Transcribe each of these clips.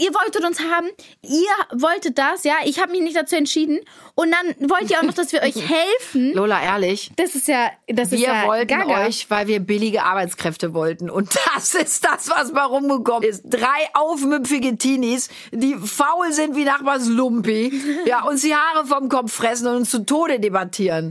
ihr wolltet uns haben, ihr wolltet das, ja, ich habe mich nicht dazu entschieden und dann wollt ihr auch noch, dass wir euch helfen. Lola, ehrlich. Das ist ja, das wir ist ja wollten Gaga. euch, weil wir billige Arbeitskräfte wollten. Und das ist das, was mal rumgekommen ist. Drei aufmüpfige Teenies, die faul sind wie Nachbars Lumpi, ja, uns die Haare vom Kopf fressen und uns zu Tode debattieren.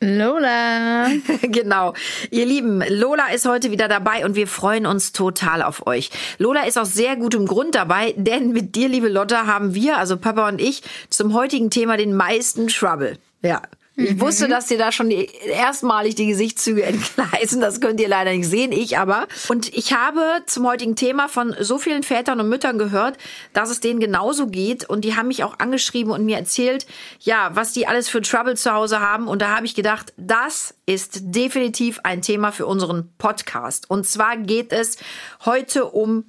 Lola. genau. Ihr Lieben, Lola ist heute wieder dabei und wir freuen uns total auf euch. Lola ist aus sehr gutem Grund dabei, denn mit dir, liebe Lotta, haben wir, also Papa und ich, zum heutigen Thema den meisten Trouble. Ja. Ich wusste, dass dir da schon die, erstmalig die Gesichtszüge entgleisen. Das könnt ihr leider nicht sehen, ich aber. Und ich habe zum heutigen Thema von so vielen Vätern und Müttern gehört, dass es denen genauso geht. Und die haben mich auch angeschrieben und mir erzählt, ja, was die alles für Trouble zu Hause haben. Und da habe ich gedacht, das ist definitiv ein Thema für unseren Podcast. Und zwar geht es heute um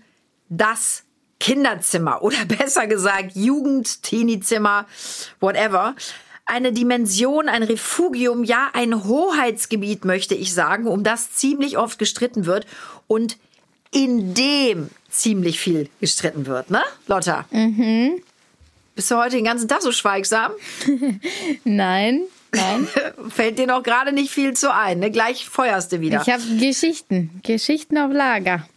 das Kinderzimmer oder besser gesagt Jugend, Teenie-Zimmer, whatever eine Dimension, ein Refugium, ja ein Hoheitsgebiet, möchte ich sagen, um das ziemlich oft gestritten wird und in dem ziemlich viel gestritten wird, ne, Lotta? Mhm. Bist du heute den ganzen Tag so schweigsam? Nein, nein. Fällt dir noch gerade nicht viel zu ein, ne? Gleich feuerst du wieder. Ich habe Geschichten, Geschichten auf Lager.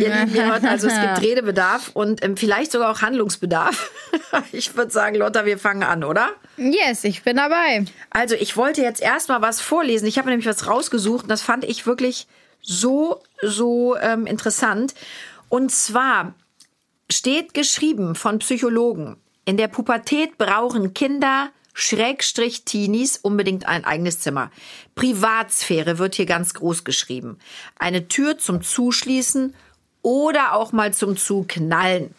Ihr Lieben, ihr hört also, es gibt Redebedarf und ähm, vielleicht sogar auch Handlungsbedarf. ich würde sagen, Lotta, wir fangen an, oder? Yes, ich bin dabei. Also, ich wollte jetzt erstmal was vorlesen. Ich habe nämlich was rausgesucht und das fand ich wirklich so, so ähm, interessant. Und zwar steht geschrieben von Psychologen, in der Pubertät brauchen Kinder Schrägstrich Teenies unbedingt ein eigenes Zimmer. Privatsphäre wird hier ganz groß geschrieben. Eine Tür zum Zuschließen oder auch mal zum Zuknallen.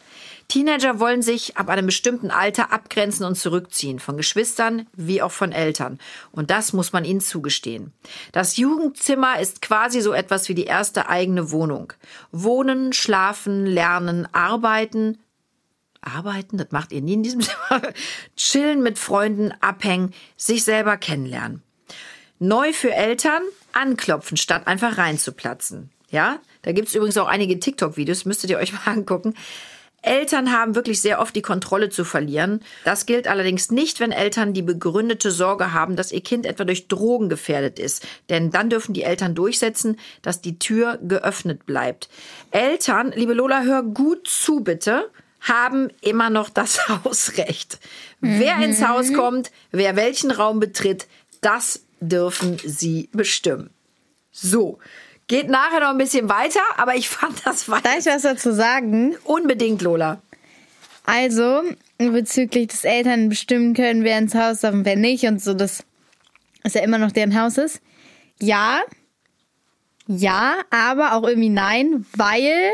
Teenager wollen sich ab einem bestimmten Alter abgrenzen und zurückziehen, von Geschwistern wie auch von Eltern. Und das muss man ihnen zugestehen. Das Jugendzimmer ist quasi so etwas wie die erste eigene Wohnung. Wohnen, schlafen, lernen, arbeiten. Arbeiten, das macht ihr nie in diesem Zimmer. Chillen mit Freunden, abhängen, sich selber kennenlernen. Neu für Eltern, anklopfen, statt einfach reinzuplatzen. Ja, da gibt's übrigens auch einige TikTok-Videos, müsstet ihr euch mal angucken. Eltern haben wirklich sehr oft die Kontrolle zu verlieren. Das gilt allerdings nicht, wenn Eltern die begründete Sorge haben, dass ihr Kind etwa durch Drogen gefährdet ist. Denn dann dürfen die Eltern durchsetzen, dass die Tür geöffnet bleibt. Eltern, liebe Lola, hör gut zu bitte, haben immer noch das Hausrecht. Mhm. Wer ins Haus kommt, wer welchen Raum betritt, das dürfen sie bestimmen. So. Geht nachher noch ein bisschen weiter, aber ich fand das weiter. Darf ich was dazu sagen? Unbedingt, Lola. Also, bezüglich des Eltern bestimmen können, wer ins Haus darf und wer nicht und so, das ist ja immer noch deren Haus ist. Ja, ja, aber auch irgendwie nein, weil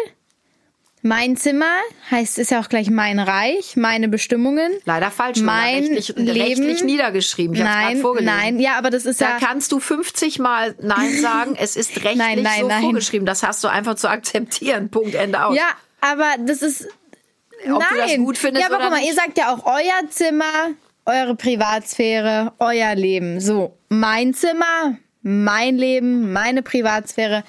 mein Zimmer heißt, ist ja auch gleich mein Reich, meine Bestimmungen. Leider falsch, mein rechtlich, Leben. rechtlich niedergeschrieben. Ich nein, nein, ja, aber das ist Da ja. kannst du 50 Mal Nein sagen. Es ist rechtlich Nein, nein, so nein. vorgeschrieben. Das hast du einfach zu akzeptieren. Punkt, Ende aus. Ja, aber das ist. Ob nein. ja, aber guck mal, ihr sagt ja auch euer Zimmer, eure Privatsphäre, euer Leben. So, mein Zimmer, mein Leben, meine Privatsphäre,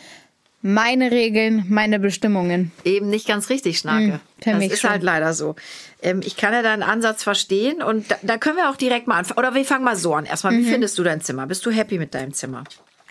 meine Regeln, meine Bestimmungen. Eben nicht ganz richtig, Schnake. Hm, das ist schon. halt leider so. Ähm, ich kann ja deinen Ansatz verstehen und da, da können wir auch direkt mal anfangen. Oder wir fangen mal so an. Erstmal, Mhm. wie findest du dein Zimmer? Bist du happy mit deinem Zimmer?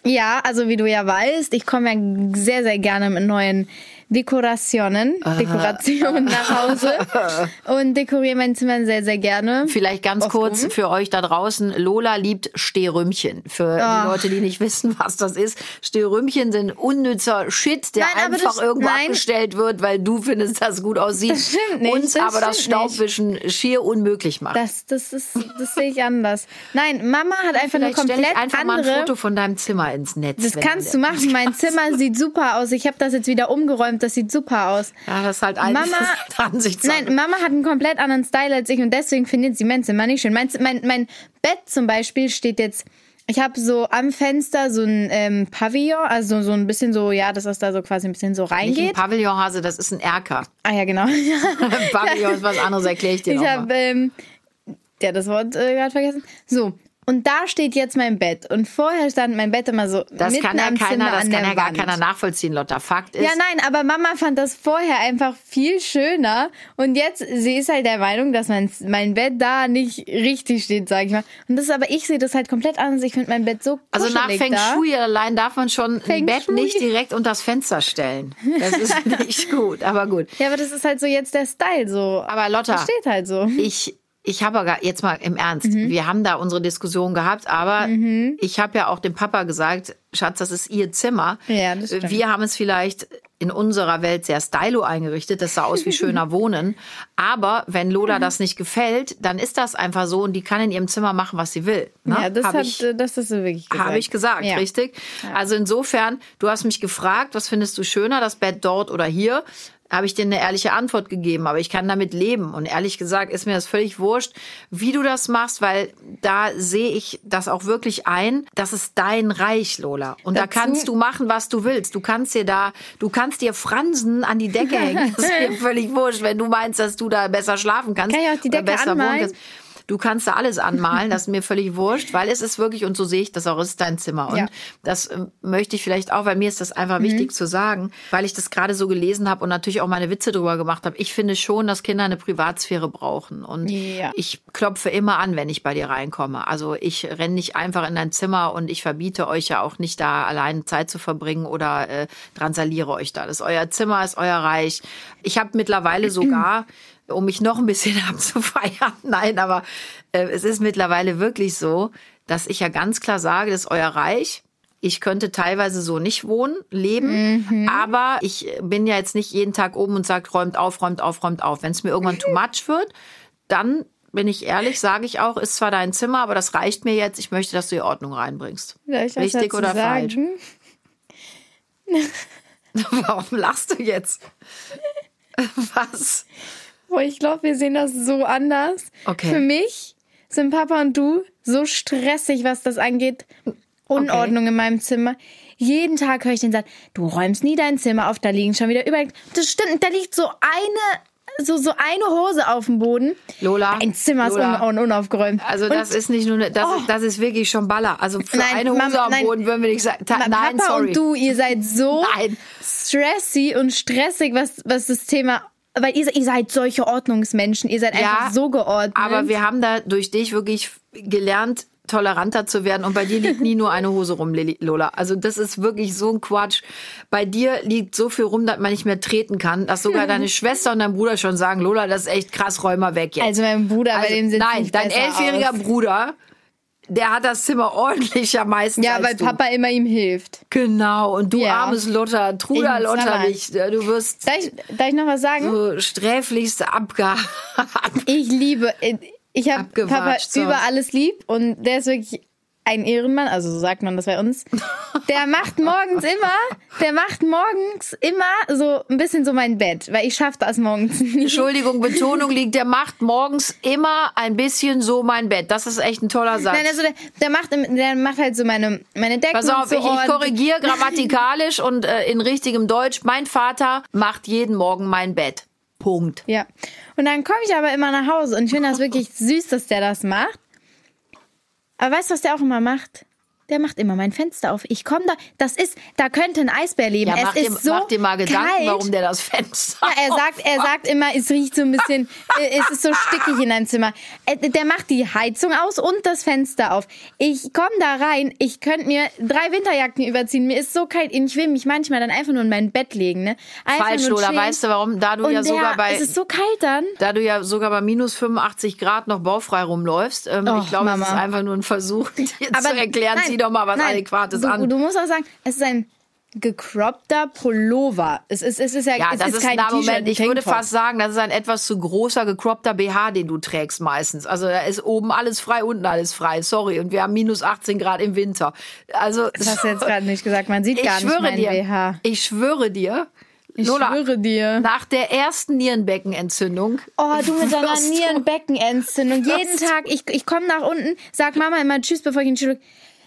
Ja, also wie du ja weißt, ich komme ja sehr, sehr gerne mit neuen Dekorationen, Dekorationen nach Hause und dekoriere mein Zimmer sehr, sehr gerne. Vielleicht ganz Oft kurz um. für euch da draußen. Lola liebt Stehrümmchen. Für die Leute, die nicht wissen, was das ist. Stehrümmchen sind unnützer Shit, der Nein, einfach das- irgendwo nein. abgestellt wird, weil du findest, dass es gut aussieht. Das stimmt nicht, Uns das aber das stimmt nicht. Staubwischen schier unmöglich macht. Das, das ist, das sehe ich anders. Nein, Mama hat einfach eine Vielleicht stelle komplett einfach andere. mal ein Foto von deinem Zimmer ins Netz. Das kannst du machen. Mein Zimmer sieht super aus. Ich habe das jetzt wieder umgeräumt. Das sieht super aus. Ja, das ist halt ein Mama, Ansichtssache. Nein, Mama hat einen komplett anderen Style als ich und deswegen findet sie mein Zimmer nicht schön. Mein, mein, mein Bett zum Beispiel steht jetzt, ich habe so am Fenster so ein ähm, Pavillon, also so ein bisschen so, ja, dass das da so quasi ein bisschen so Nicht ein reingeht. Pavillonhase, das ist ein Erker. Ah ja, genau. Pavillon ist was anderes, erkläre ich dir Ich habe mal. ähm, ja das Wort äh, gerade vergessen. So. Und da steht jetzt mein Bett. Und vorher stand mein Bett immer so Das mitten kann ja am keiner, Zimmer das an kann der ja gar Wand. keiner nachvollziehen, Lotta. Fakt ist, Ja, nein, aber Mama fand das vorher einfach viel schöner. Und jetzt, sie ist halt der Meinung, dass mein, mein Bett da nicht richtig steht, sag ich mal. Und das ist aber, ich sehe das halt komplett anders. Ich finde mein Bett so also nach Feng da. Shui allein darf man schon ein Feng Bett Shui. nicht direkt unter das Fenster stellen. Das ist nicht gut, aber gut. Ja, aber das ist halt so jetzt der Style so. Aber Lotta, Das steht halt so. ich, ich habe aber jetzt mal im Ernst, Mhm. wir haben da unsere Diskussion gehabt, aber ich habe ja auch dem Papa gesagt, Schatz, das ist ihr Zimmer. Ja, das stimmt. Wir haben es vielleicht in unserer Welt sehr stylo eingerichtet, das sah aus wie schöner Wohnen. Aber wenn Lola Mhm. das nicht gefällt, dann ist das einfach so und die kann in ihrem Zimmer machen, was sie will. Ne? Ja, das Hab hat, ich, äh, das hast du wirklich gesagt. habe ich gesagt, ja. richtig? Also insofern, du hast mich gefragt, was findest du schöner, das Bett dort oder hier? Habe ich dir eine ehrliche Antwort gegeben, aber ich kann damit leben. Und ehrlich gesagt ist mir das völlig wurscht, wie du das machst, weil da sehe ich das auch wirklich ein. Das ist dein Reich, Lola. Und da Dazu- kannst du machen, was du willst. Du kannst dir da, du kannst dir Fransen an die Decke hängen. Das ist mir völlig wurscht, wenn du meinst, dass du da besser schlafen kannst. Kann ich auch die oder Decke besser wohnen anmalen? kannst. Du kannst da alles anmalen, das ist mir völlig wurscht, weil es ist wirklich, und so sehe ich das auch, ist dein Zimmer. Und Ja. das ähm, möchte ich vielleicht auch, weil mir ist das einfach Mhm. wichtig zu sagen, weil ich das gerade so gelesen habe und natürlich auch meine Witze drüber gemacht habe. Ich finde schon, dass Kinder eine Privatsphäre brauchen. Und Ja. ich klopfe immer an, wenn ich bei dir reinkomme. Also ich renne nicht einfach in dein Zimmer und ich verbiete euch ja auch nicht da allein Zeit zu verbringen oder äh, drangsaliere euch da. Das ist euer Zimmer, ist euer Reich. Ich habe mittlerweile sogar um mich noch ein bisschen abzufeiern. Nein, aber äh, es ist mittlerweile wirklich so, dass ich ja ganz klar sage, das ist euer Reich. Ich könnte teilweise so nicht wohnen, leben, aber ich bin ja jetzt nicht jeden Tag oben und sage, räumt auf, räumt auf, räumt auf. Wenn es mir irgendwann too much wird, dann bin ich ehrlich, sage ich auch, ist zwar dein Zimmer, aber das reicht mir jetzt. Ich möchte, dass du die Ordnung reinbringst. Ich Richtig oder falsch? Warum lachst du jetzt? Was? Boah, ich glaube, wir sehen das so anders. Okay. Für mich sind Papa und du so stressig, was das angeht. Unordnung in meinem Zimmer. Jeden Tag höre ich den Satz, du räumst nie dein Zimmer auf, da liegen schon wieder überall. Das stimmt, da liegt so eine, so, so eine Hose auf dem Boden. Lola, Ein Zimmer ist Lola. un un unaufgeräumt. Also Und das ist nicht nur, eine, das, Oh. ist, das ist wirklich schon Baller. Also für Nein, eine Hose Mama, am nein. Boden würden wir nicht sagen. Ta- Nein, Papa sorry. und du, ihr seid so Nein. stressy und stressig, was, was das Thema. Weil ihr, ihr seid solche Ordnungsmenschen. Ihr seid einfach so geordnet. Aber wir haben da durch dich wirklich gelernt, toleranter zu werden. Und bei dir liegt nie nur eine Hose rum, Lola. Also das ist wirklich so ein Quatsch. Bei dir liegt so viel rum, dass man nicht mehr treten kann, dass sogar deine Schwester und dein Bruder schon sagen, Lola, das ist echt krass, räum mal weg jetzt. Also mein Bruder, bei Also, dem sieht Nein, dein elfjähriger. Bruder, der hat das Zimmer ordentlicher meistens Ja, als weil du. Papa immer ihm hilft. Genau, und du Ja. armes Lotta, Truder mal. nicht. Du wirst Darf ich, darf ich noch was sagen? so sträflichst abge... Ich liebe, ich habe Papa über alles lieb und der ist wirklich ein Ehrenmann, also so sagt man das bei uns. Der macht morgens immer, der macht morgens immer so ein bisschen so mein Bett, weil ich schaffe das morgens nicht. Entschuldigung, Betonung liegt, der macht morgens immer ein bisschen so mein Bett. Das ist echt ein toller Satz. Nein, also der, der macht, der macht halt so meine, meine Decken Pass auf, so ich, ich korrigiere grammatikalisch und äh, in richtigem Deutsch. Mein Vater macht jeden Morgen mein Bett. Punkt. Ja. Und dann komme ich aber immer nach Hause und ich finde das wirklich süß, dass der das macht. Aber weißt du, was der auch immer macht? Der macht immer mein Fenster auf. Ich komme da, das ist, da könnte ein Eisbär leben. Ja, es mach, ist dir, so mach dir mal Gedanken, kalt. warum der das Fenster Ja, er sagt, er sagt immer, es riecht so ein bisschen, äh, es ist so stickig in deinem Zimmer. Äh, Der macht die Heizung aus und das Fenster auf. Ich komme da rein, ich könnte mir drei Winterjacken überziehen. Mir ist so kalt, ich will mich manchmal dann einfach nur in mein Bett legen. Ne? Einfach Falsch, Lola. Weißt du warum? Da du und ja der, sogar bei es ist so kalt dann. da du ja sogar bei minus 85 Grad noch baufrei rumläufst. Ähm, Och, ich glaube, Mama. es ist einfach nur ein Versuch, dir zu erklären, nein, doch mal was nein, Adäquates du, an. Du musst auch sagen, es ist ein gecroppter Pullover. Es ist, es ist ja, Ja, es das ist ist, kein na, T-Shirt, Moment, ich würde fast sagen, das ist ein etwas zu großer, gecroppter BH, den du trägst meistens. Also da ist oben alles frei, unten alles frei. Sorry. Und wir haben minus 18 Grad im Winter. Also, Das hast du jetzt gerade nicht gesagt. Man sieht gar nicht meinen dir, BH. ich schwöre dir, Ich Lola, schwöre dir. nach der ersten Nierenbeckenentzündung. Oh, du mit deiner Nierenbeckenentzündung. Jeden Tag, ich, ich komme nach unten, sag Mama immer Tschüss, bevor ich in die Schule.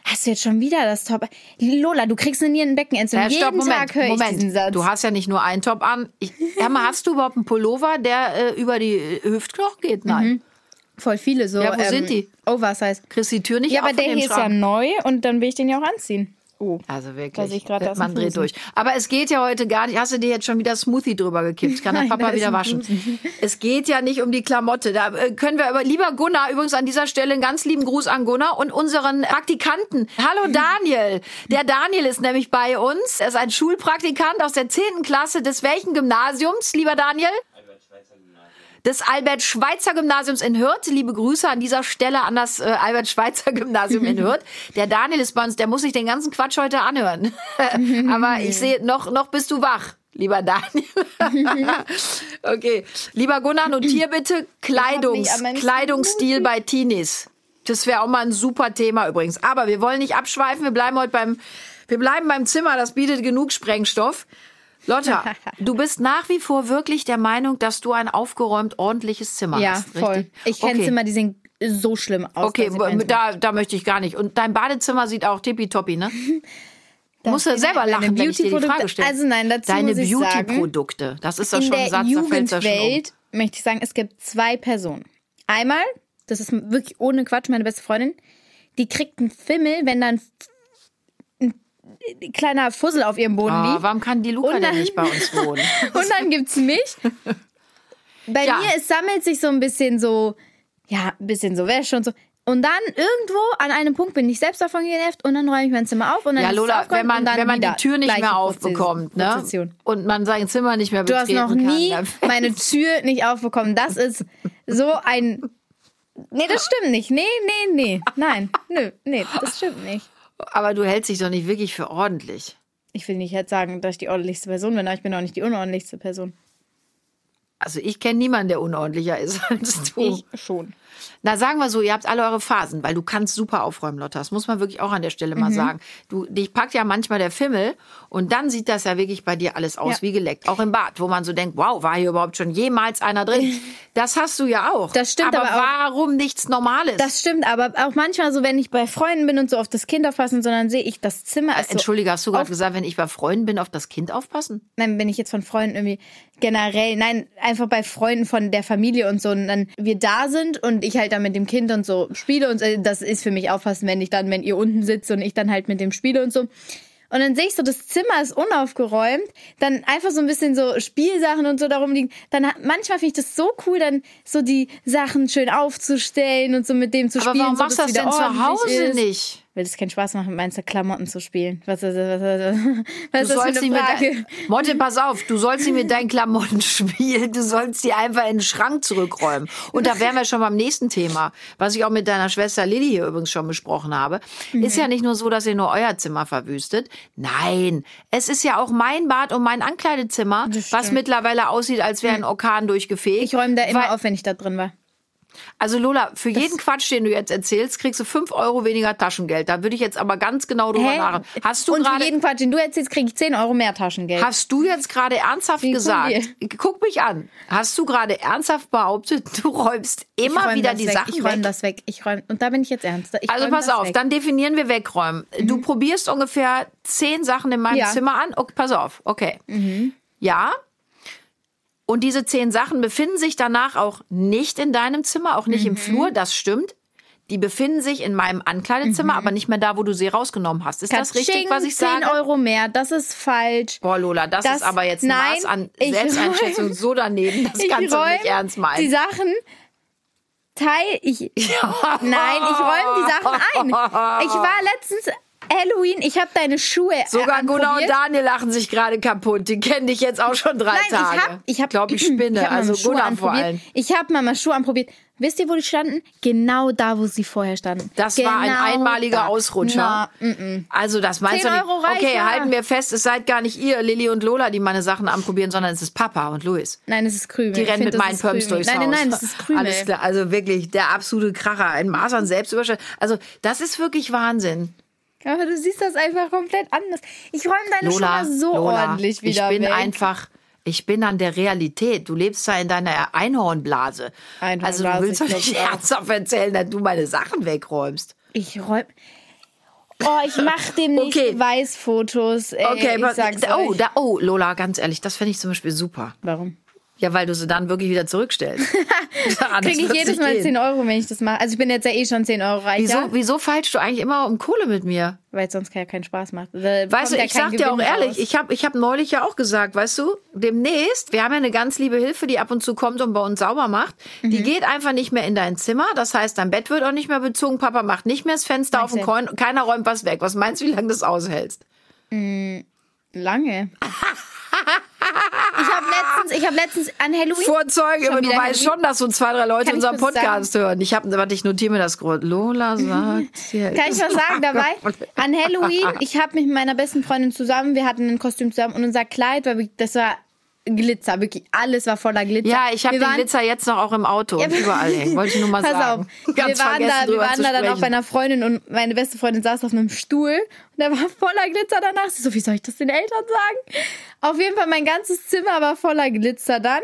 Hast du jetzt schon wieder das Top? Lola, du kriegst eine Nierenbeckenentzündung. Ja, stopp, Jeden Moment, Tag höre ich Moment. diesen Satz. Du hast ja nicht nur einen Top an. Ich, Emma, hast du überhaupt einen Pullover, der äh, über die äh, Hüftknochen geht? Nein. Voll viele so. Ja, wo ähm, sind die? Oversize. Kriegst die Tür nicht Ja, auf aber der hier ist ja neu und dann will ich den ja auch anziehen. Oh. Also wirklich, dem man dreht durch. Aber es geht ja heute gar nicht. Hast du dir jetzt schon wieder Smoothie drüber gekippt? Kann der Papa wieder waschen. Es geht ja nicht um die Klamotte. Da äh, können wir aber lieber Gunnar übrigens an dieser Stelle einen ganz lieben Gruß an Gunnar und unseren Praktikanten. Hallo Daniel. Der Daniel ist nämlich bei uns. Er ist ein Schulpraktikant aus der 10. Klasse des welchen Gymnasiums, lieber Daniel? Des Albert-Schweitzer-Gymnasiums in Hürth. Liebe Grüße an dieser Stelle an das äh, Albert-Schweitzer-Gymnasium in Hürth. Der Daniel ist bei uns, der muss sich den ganzen Quatsch heute anhören. Aber ich sehe, noch, noch bist du wach, lieber Daniel. okay. Lieber Gunnar, notier bitte Kleidungs, Kleidungsstil bei Teenies. Das wäre auch mal ein super Thema übrigens. Aber wir wollen nicht abschweifen. Wir bleiben heute beim, wir bleiben beim Zimmer. Das bietet genug Sprengstoff. Lotta, du bist nach wie vor wirklich der Meinung, dass du ein aufgeräumt, ordentliches Zimmer Ja, hast. voll. Richtig? Ich kenne okay. Zimmer, die sehen so schlimm aus. Okay, da, da möchte ich gar nicht. Und dein Badezimmer sieht auch tippitoppi, ne? Musst du selber lachen, wenn ich dir die Frage stelle. Also nein, dazu Deine Beauty-Produkte. Das ist doch schon ein Satz, da fällt's ja schon um. Möchte ich sagen, es gibt zwei Personen. Einmal, das ist wirklich ohne Quatsch, meine beste Freundin, die kriegt einen Fimmel, wenn dann ein, ein kleiner Fussel auf ihrem Boden Ah, liegt. warum kann die Luca Und denn dann- nicht bei uns wohnen? Und dann gibt's mich. Bei Ja. mir, es sammelt sich so ein bisschen so, ja, ein bisschen so Wäsche und so. Und dann irgendwo an einem Punkt bin ich selbst davon genervt und dann räume ich mein Zimmer auf und dann Ja, ist es Lola, wenn man, und dann wenn man die Tür nicht mehr Prozess- aufbekommt, ne? Prozession. Und man sein Zimmer nicht mehr Du hast betreten noch nie dann- meine Tür nicht aufbekommen. Das ist so ein. Nee, das stimmt nicht. Nee, nee, nee. Nein, nö, nee, das stimmt nicht. Aber du hältst dich doch nicht wirklich für ordentlich. Ich will nicht jetzt sagen, dass ich die ordentlichste Person bin, aber ich bin auch nicht die unordentlichste Person. Also ich kenne niemanden, der unordentlicher ist als du. Ich schon. Na, sagen wir so, ihr habt alle eure Phasen, weil du kannst super aufräumen, Lotta. Das muss man wirklich auch an der Stelle Mhm. mal sagen. Du, dich packt ja manchmal der Fimmel und dann sieht das ja wirklich bei dir alles aus Ja. wie geleckt. Auch im Bad, wo man so denkt, wow, war hier überhaupt schon jemals einer drin? Das hast du ja auch. Das stimmt aber, aber auch- warum nichts Normales? Das stimmt, aber auch manchmal so, wenn ich bei Freunden bin und so auf das Kind aufpassen, sondern sehe ich das Zimmer. Ist so Entschuldige, hast du gerade gesagt, wenn ich bei Freunden bin, auf das Kind aufpassen? Nein, wenn ich jetzt von Freunden irgendwie generell, nein, einfach bei Freunden von der Familie und so und dann wir da sind und ich halt dann mit dem Kind und so spiele und so, das ist für mich aufpassen, wenn ich dann, wenn ihr unten sitzt und ich dann halt mit dem spiele und so. Und dann sehe ich so, das Zimmer ist unaufgeräumt, dann einfach so ein bisschen so Spielsachen und so darum liegen. Dann manchmal finde ich das so cool, dann so die Sachen schön aufzustellen und so mit dem zu Aber spielen. warum so, machst du das denn zu Hause ist. nicht? Weil es keinen Spaß macht, mit meinen Klamotten zu spielen. Was ist, was, was, was Du ist das sollst für nicht eine Frage? dein, Motte, pass auf, du sollst nicht mit deinen Klamotten spielen, du sollst die einfach in den Schrank zurückräumen. Und da wären wir schon beim nächsten Thema, was ich auch mit deiner Schwester Lilly hier übrigens schon besprochen habe. Ist ja nicht nur so, dass ihr nur euer Zimmer verwüstet. Nein, es ist ja auch mein Bad und mein Ankleidezimmer, was mittlerweile aussieht, als wäre ein Orkan durchgefegt. Ich räume da immer Weil- auf, wenn ich da drin war. Also Lola, für jeden Quatsch, den du jetzt erzählst, kriegst du fünf Euro weniger Taschengeld. Da würde ich jetzt aber ganz genau drüber nachdenken. Hast du Und für gerade jeden Quatsch, den du erzählst, kriege ich 10 Euro mehr Taschengeld. Hast du jetzt gerade ernsthaft Wie gesagt, guck mich an, hast du gerade ernsthaft behauptet, du räumst Ich immer wieder die weg. Sachen Ich räume weg? das weg. Ich räum, und da bin ich jetzt ernst. Ich Also pass auf, weg. Mhm. dann definieren wir wegräumen. Du probierst ungefähr zehn Sachen in meinem Ja. Mhm. Zimmer an. Okay, pass auf, okay. Ja. Und diese zehn Sachen befinden sich danach auch nicht in deinem Zimmer, auch nicht im Mhm. Flur, das stimmt. Die befinden sich in meinem Ankleidezimmer, aber nicht mehr da, wo du sie rausgenommen hast. Ist das richtig, Mhm. Was ich 10 sage? Euro mehr, das ist falsch. Boah, Lola, das, Das- ist aber jetzt ein nein, Maß an Selbsteinschätzung räum- so daneben. Das kannst du nicht ernst meinen. Die Sachen teil ich. Nein, ich räume die Sachen ein. Ich war letztens Halloween, ich habe deine Schuhe Sogar äh, Gunnar und. Daniel lachen sich gerade kaputt. Die kennen dich jetzt auch schon drei Nein, Tage. ich hab, ich hab, glaube, ich spinne. hab mal also Gunnar vor allem. Ich habe mal Schuhe anprobiert. Wisst ihr, wo die standen? Genau da, wo sie vorher standen. Das genau war ein einmaliger da. Ausrutscher. Na, mm, Also das meinst 10 du nicht? Euro reicht okay, halten wir fest, es seid gar nicht ihr, Lilly und Lola, die meine Sachen anprobieren, sondern es ist Papa und Luis. nein, es ist Krümel. Die Ich rennen find, mit meinen Pumps durchs Nein, Haus. nein, nein, das ist Krümel. Alles klar, also wirklich der absolute Kracher, ein Maß an Selbstüberschätzung. Also das ist wirklich Wahnsinn. Aber du siehst das einfach komplett anders. Ich räume deine Lola, Schuhe so Lola, ordentlich wieder ich bin weg. einfach Ich bin an der Realität. Du lebst da in deiner Einhornblase. Einhornblase, also du willst doch ich nicht ernsthaft erzählen, dass du meine Sachen wegräumst. Ich räum. Oh, ich mach demnächst Okay. Beweisfotos. Ey, Okay, ich sag's oh, da, oh, Lola, ganz ehrlich, das finde ich zum Beispiel super. Warum? Ja, weil du sie dann wirklich wieder zurückstellst. Kriege ich jedes Mal gehen. 10 Euro, wenn ich das mache. Also ich bin jetzt ja eh schon 10 Euro reicher, Wieso, wieso feilst du eigentlich immer um Kohle mit mir? weil es sonst ja keinen Spaß macht. Da Weißt du, ich sag dir auch ehrlich, raus. ich habe ich hab neulich ja auch gesagt, weißt du, demnächst, wir haben ja eine ganz liebe Hilfe, die ab und zu kommt und bei uns sauber macht. Mhm. Die geht einfach nicht mehr in dein Zimmer. Das heißt, dein Bett wird auch nicht mehr bezogen. Papa macht nicht mehr das Fenster auf und kein- keiner räumt was weg. Was meinst du, wie lange das aushältst? Lange. ich habe letztens, ich habe letztens an Halloween. Vorzeuge, aber du weißt schon, dass so zwei, drei Leute unseren Podcast hören. Ich habe, warte, ich notiere mir das gerade. Lola sagt, Kann ich was sagen dabei? An Halloween, ich habe mich mit meiner besten Freundin zusammen, wir hatten ein Kostüm zusammen und unser Kleid war wirklich, das war Glitzer, wirklich alles war voller Glitzer. Ja, ich habe den waren- Glitzer jetzt noch auch im Auto und überall hängen. Wollte ich nur mal Pass sagen. auf, Ganz wir waren da, wir waren da dann auch bei einer Freundin und meine beste Freundin saß auf einem Stuhl und da war voller Glitzer danach. Sie so, wie soll ich das den Eltern sagen? Auf jeden Fall, mein ganzes Zimmer war voller Glitzer dann.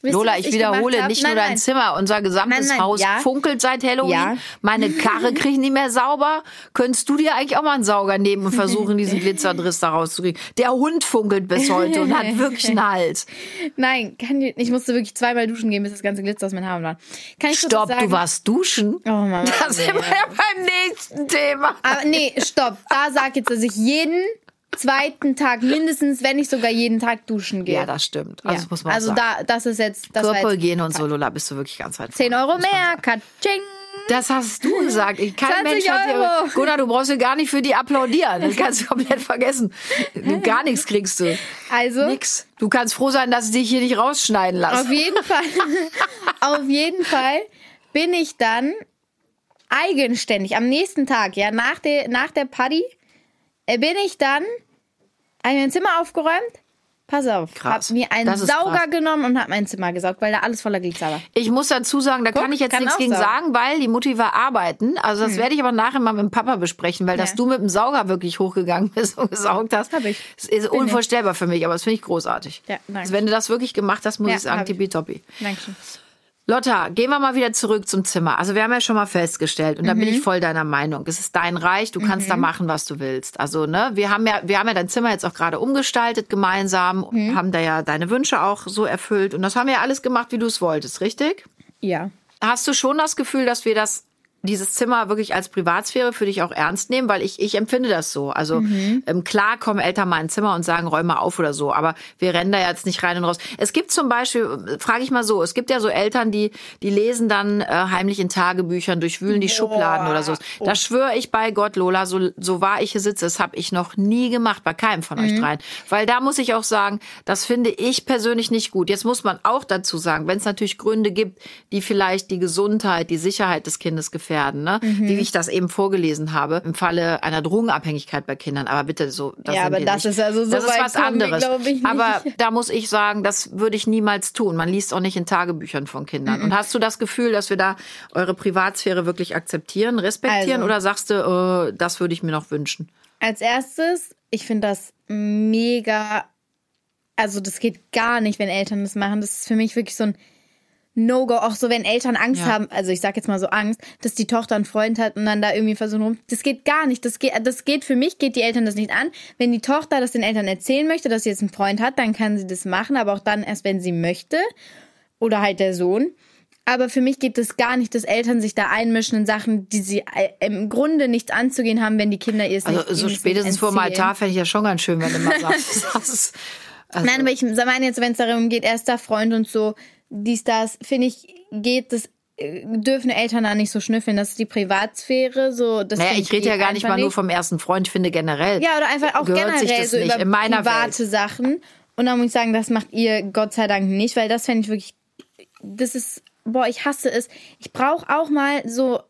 Wisst Lola, was ich wiederhole nicht nein, nur dein nein. Zimmer, unser gesamtes Nein, Haus ja. funkelt seit Halloween. Ja. Meine Karre kriege ich nicht mehr sauber. Könntest du dir eigentlich auch mal einen Sauger nehmen und versuchen, diesen Glitzerdriss da rauszukriegen? Der Hund funkelt bis heute und hat wirklich einen Hals. Nein, kann ich, ich musste wirklich zweimal duschen gehen, bis das ganze Glitzer aus meinen Haaren war. Kann ich Stopp, sagen? du warst duschen? Oh Mama. Da sind wir ja beim nächsten Thema. Aber nee, stopp. Da sag jetzt, dass ich jeden zweiten Tag mindestens, wenn nicht sogar jeden Tag duschen gehe. Ja, das stimmt. Also Ja. das muss man also sagen. da, das ist jetzt, das Körperhygiene und so, Lola, bist du wirklich ganz weit 10 vorne, Euro mehr. Katsching. Das hast du gesagt. Ich- Kein 20 Mensch hat dir. Gunnar, du brauchst dir gar nicht für die applaudieren. Das kannst du komplett vergessen. Du, gar nichts kriegst du. Also, Nix. Du kannst froh sein, dass ich dich hier nicht rausschneiden lasse. auf jeden Fall, auf jeden Fall bin ich dann eigenständig am nächsten Tag, ja, nach der, nach der Party, äh, bin ich dann, habe ich mein Zimmer aufgeräumt. Pass auf, Krass. hab mir einen Sauger krass. genommen und hab mein Zimmer gesaugt, weil da alles voller Glitzer war. Ich muss dazu sagen, da kann ich jetzt kann nichts gegen sagen. sagen, weil die Mutti war arbeiten. Also das werde ich aber nachher mal mit dem Papa besprechen, weil dass Ja. du mit dem Sauger wirklich hochgegangen bist und gesaugt hast, Hab ich. das ist Bin unvorstellbar für mich, aber das finde ich großartig. Ja, danke. also wenn du das wirklich gemacht hast, muss Ja, ich sagen, hab ich. tippitoppi. Dankeschön. Lotta, gehen wir mal wieder zurück zum Zimmer. Also wir haben ja schon mal festgestellt, und da Mhm. bin ich voll deiner Meinung. Es ist dein Reich, du kannst da machen, was du willst. Also, ne, wir haben ja, wir haben ja dein Zimmer jetzt auch gerade umgestaltet gemeinsam, Mhm. haben da ja deine Wünsche auch so erfüllt. Und das haben wir ja alles gemacht, wie du es wolltest, richtig? Ja. Hast du schon das Gefühl, dass wir das dieses Zimmer wirklich als Privatsphäre für dich auch ernst nehmen, weil ich, ich empfinde das so. Also Mhm. ähm, klar kommen Eltern mal ins Zimmer und sagen, räum mal auf oder so, aber wir rennen da jetzt nicht rein und raus. Es gibt zum Beispiel, äh, frage ich mal so, es gibt ja so Eltern, die, die lesen dann äh, heimlich in Tagebüchern, durchwühlen die Schubladen oder so. Da schwöre ich bei Gott, Lola, so, so wahr ich hier sitze, das habe ich noch nie gemacht, bei keinem von euch dreien. Weil da muss ich auch sagen, das finde ich persönlich nicht gut. Jetzt muss man auch dazu sagen, wenn es natürlich Gründe gibt, die vielleicht die Gesundheit, die Sicherheit des Kindes gefährden, ne? Mhm. wie ich das eben vorgelesen habe, im Falle einer Drogenabhängigkeit bei Kindern. Aber bitte so, das Ja, aber das nicht. ist also so das ist was anderes. ich. Aber da muss ich sagen, das würde ich niemals tun. Man liest auch nicht in Tagebüchern von Kindern. Und hast du das Gefühl, dass wir da eure Privatsphäre wirklich akzeptieren, respektieren, Also. oder sagst du, äh, das würde ich mir noch wünschen? Als erstes, ich finde das mega. Also, das geht gar nicht, wenn Eltern das machen. Das ist für mich wirklich so ein No-Go. Auch so, wenn Eltern Angst Ja. haben, also ich sag jetzt mal so Angst, dass die Tochter einen Freund hat und dann da irgendwie versuchen rum. Das geht gar nicht. Das geht, das geht für mich, geht die Eltern das nicht an. Wenn die Tochter das den Eltern erzählen möchte, dass sie jetzt einen Freund hat, dann kann sie das machen, aber auch dann erst, wenn sie möchte. Oder halt der Sohn. Aber für mich geht es gar nicht, dass Eltern sich da einmischen in Sachen, die sie äh, im Grunde nichts anzugehen haben, wenn die Kinder ihr es Also nicht so ihnen es spätestens vor dem. Altar fände ich ja schon ganz schön, wenn du mal sagst. das ist, also, Nein, aber ich meine jetzt, wenn es darum geht, erster Freund und so, dies, das, finde ich, geht das, äh, dürfen Eltern da nicht so schnüffeln. Das ist die Privatsphäre, so, das naja, ich rede ja gar nicht mal nur vom ersten Freund, ich finde generell. Ja, oder einfach auch generell so nicht über private Welt. Sachen. Und da muss ich sagen, das macht ihr Gott sei Dank nicht, weil das fände ich wirklich, das ist, boah, ich hasse es. Ich brauche auch mal so,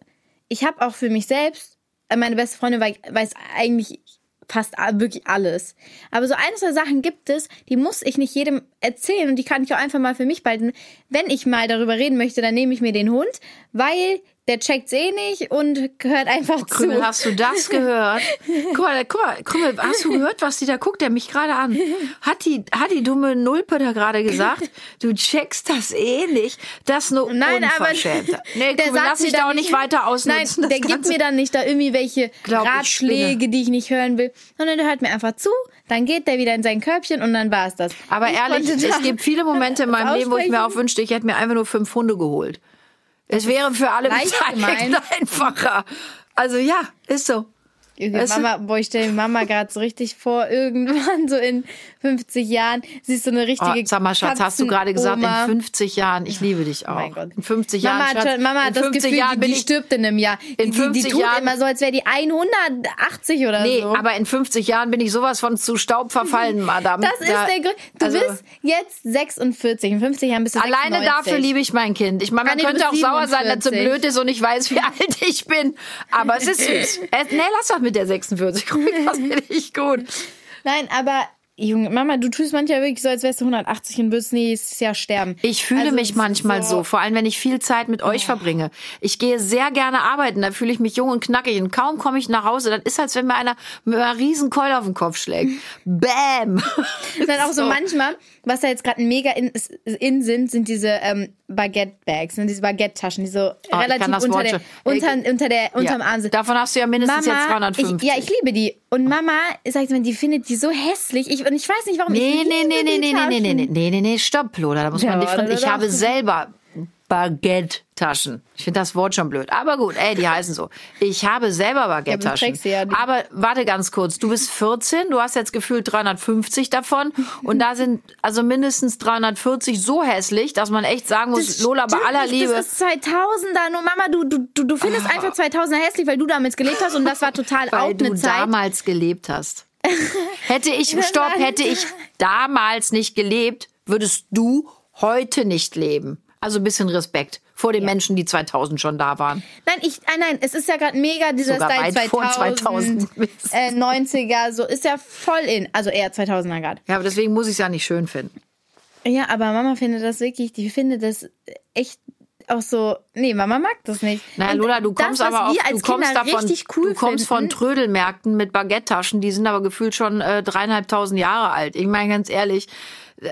ich habe auch für mich selbst, äh, meine beste Freundin wei- weiß eigentlich fast wirklich alles. Aber so ein, zwei Sachen gibt es, die muss ich nicht jedem erzählen und die kann ich auch einfach mal für mich behalten. Wenn ich mal darüber reden möchte, dann nehme ich mir den Hund, weil der checkt's eh nicht und hört einfach Krümel, zu. hast du das gehört? guck mal, guck mal, Krümel, hast du gehört, was die da guckt? Der mich gerade an. Hat die, hat die dumme Nulpe da gerade gesagt? Du checkst das eh nicht. Das ist eine Nein, aber Unverschämtheit. Nee, der Krümel, sagt lass dich da auch nicht weiter ausnutzen. Nein, der gibt mir dann nicht da irgendwie welche Glaub, ich Ratschläge, spinne. die ich nicht hören will, sondern der hört mir einfach zu, dann geht der wieder in sein Körbchen und dann war's das. Aber Ich ehrlich, es gibt viele Momente in meinem Leben, wo ich mir auch wünschte, ich hätte mir einfach nur fünf Hunde geholt. Es wäre für alle leicht Beteiligten einfacher. Also ja, ist so. Weißt du? Mama, boah, ich stelle Mama gerade so richtig vor, irgendwann so in 50 Jahren, sie ist so eine Oh, richtige sag mal, Schatz, hast du gerade gesagt, in Katzenoma. 50 Jahren, ich liebe dich auch. mein Gott. In 50 Mama Jahren, hat, Schatz, Mama in hat das 50 Gefühl, Jahren die, bin die ich stirbt in einem Jahr. in die, die, die 50 tut Jahren- immer so, als wäre die 180 oder Nee, so. aber in 50 Jahren bin ich sowas von zu Staub verfallen, Madame. das ist Da- der Grund. Du also- bist jetzt 46. In 50 Jahren bist du Alleine 96. dafür liebe ich mein Kind. Ich meine, man könnte auch sauer sein, dass 47. blöd ist und ich weiß, wie alt ich bin. Aber es ist süß. Nee, lass doch mit der 46. Ruhig, Das finde ich gut. Nein, aber Junge, Mama, du tust manchmal wirklich so, als wärst du 180 und wirst nächstes Jahr sterben. Ich fühle Also, mich manchmal so. vor allem wenn ich viel Zeit mit euch verbringe. Ich gehe sehr gerne arbeiten, da fühle ich mich jung und knackig und kaum komme ich nach Hause, dann ist als wenn mir einer mit einer riesen Keule auf den Kopf schlägt. Bäm! Dann auch so, manchmal, was da jetzt gerade mega in, in sind, sind diese ähm, Baguette-Bags, ne, diese Baguette-Taschen, die so ich kann relativ unter, Wort der, unter, unter der, unterm Ja, Arm sind. Davon hast du ja mindestens jetzt 350. Ich, ja, ich liebe die. Und Mama, sagt mir, die findet die so hässlich. Ich, und ich weiß nicht, warum. Nee, ich nee, nee, nee, nee, nee, nee, nee, nee, nee, nee, nee, stopp, Lola, da muss man Ja, differenzieren. Ich habe selber Baguette-Taschen. Ich finde das Wort schon blöd. Aber gut, ey, die heißen so. Ich habe selber Baguette-Taschen. ja. Aber warte ganz kurz. Du bist 14, du hast jetzt gefühlt 350 davon. Und da sind also mindestens 340 so hässlich, dass man echt sagen muss, Das Lola, bei aller nicht, Liebe. Das ist 2000er. Nur Mama, du, du, du, du findest einfach 2000er hässlich, weil du damals gelebt hast und das war total weil du eine Zeit. damals gelebt hast. Hätte ich, stopp, hätte ich damals nicht gelebt, würdest du heute nicht leben. Also ein bisschen Respekt vor den Menschen, die 2000 schon da waren. Nein, ich, nein, nein, es ist ja gerade mega dieser Sogar Style weit vor 2000, 2000. äh, 90er, so ist ja voll in, also eher 2000er gerade. Ja, aber deswegen muss ich es ja nicht schön finden. Ja, aber Mama findet das wirklich, die findet das echt auch so, nee, Mama mag das nicht. Naja, Lola, du das, kommst was aber auch, du kommst Kinder davon, richtig cool du kommst von finden. Trödelmärkten mit Baguette-Taschen, die sind aber gefühlt schon äh, dreieinhalbtausend Jahre alt. Ich meine ganz ehrlich,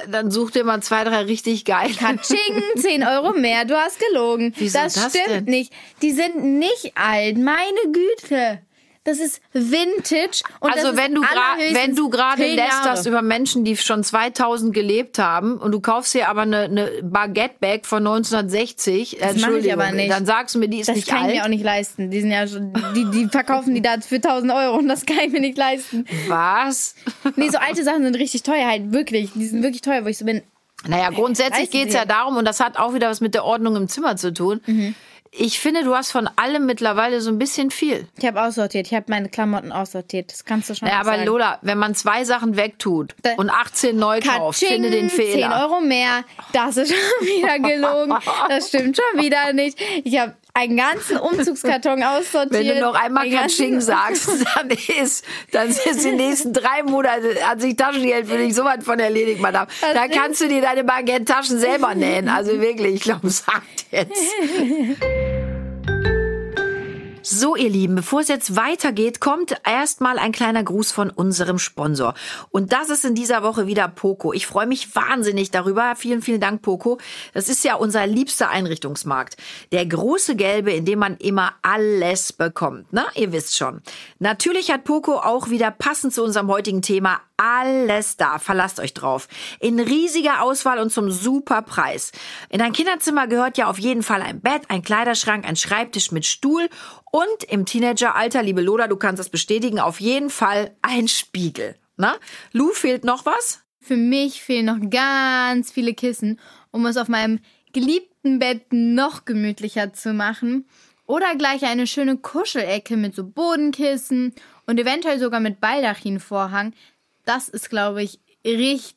dann such dir mal zwei, drei richtig geil. Katsching, 10 Euro mehr, du hast gelogen. Wieso das, das stimmt denn? nicht. Die sind nicht alt, meine Güte. Das ist Vintage. Und Also das wenn du gerade wenn du gerade 10 lästerst über Menschen, die schon 2000 gelebt haben und du kaufst dir aber eine, eine Baguette-Bag von 1960, mach ich Entschuldigung, aber nicht. dann sagst du mir, die ist Das nicht kann ich alt. mir auch nicht leisten. Die sind ja schon, die, die verkaufen die da für 1000 Euro und das kann ich mir nicht leisten. Was? Nee, so alte Sachen sind richtig teuer halt, wirklich. Die sind wirklich teuer, wo ich so bin. Naja, grundsätzlich geht's Sie. ja darum, und das hat auch wieder was mit der Ordnung im Zimmer zu tun. Mhm. Ich finde, du hast von allem mittlerweile so ein bisschen viel. Ich habe aussortiert. Ich habe meine Klamotten aussortiert. Das kannst du schon Ja, aber sagen. Lola, wenn man zwei Sachen wegtut und 18 neu kauft, Katsching, finde den 10 Fehler. Euro mehr. Das ist schon wieder gelogen. Das stimmt schon wieder nicht. Ich habe einen ganzen Umzugskarton aussortiert. Wenn du noch einmal Katsching sagst, dann ist, dann ist die nächsten drei Monate, hat sich Taschengeld für dich so weit von erledigt, Madame. Was Da kannst du dir deine Baguette-Taschen selber nähen. Also wirklich, ich glaube, sagt jetzt. So, ihr Lieben, bevor es jetzt weitergeht, kommt erstmal ein kleiner Gruß von unserem Sponsor. Und das ist in dieser Woche wieder Poco. Ich freue mich wahnsinnig darüber. Vielen, vielen Dank, Poco. Das ist ja unser liebster Einrichtungsmarkt. Der große gelbe, in dem man immer alles bekommt. Na, ihr wisst schon. Natürlich hat Poco auch wieder passend zu unserem heutigen Thema alles da. Verlasst euch drauf. In riesiger Auswahl und zum super Preis. In ein Kinderzimmer gehört ja auf jeden Fall ein Bett, ein Kleiderschrank, ein Schreibtisch mit Stuhl und im Teenageralter, liebe Lola, du kannst das bestätigen, auf jeden Fall ein Spiegel. Na? Lou, fehlt noch was? Für mich fehlen noch ganz viele Kissen, um es auf meinem geliebten Bett noch gemütlicher zu machen. Oder gleich eine schöne Kuschelecke mit so Bodenkissen und eventuell sogar mit Baldachinvorhang. Das ist, glaube ich, richtig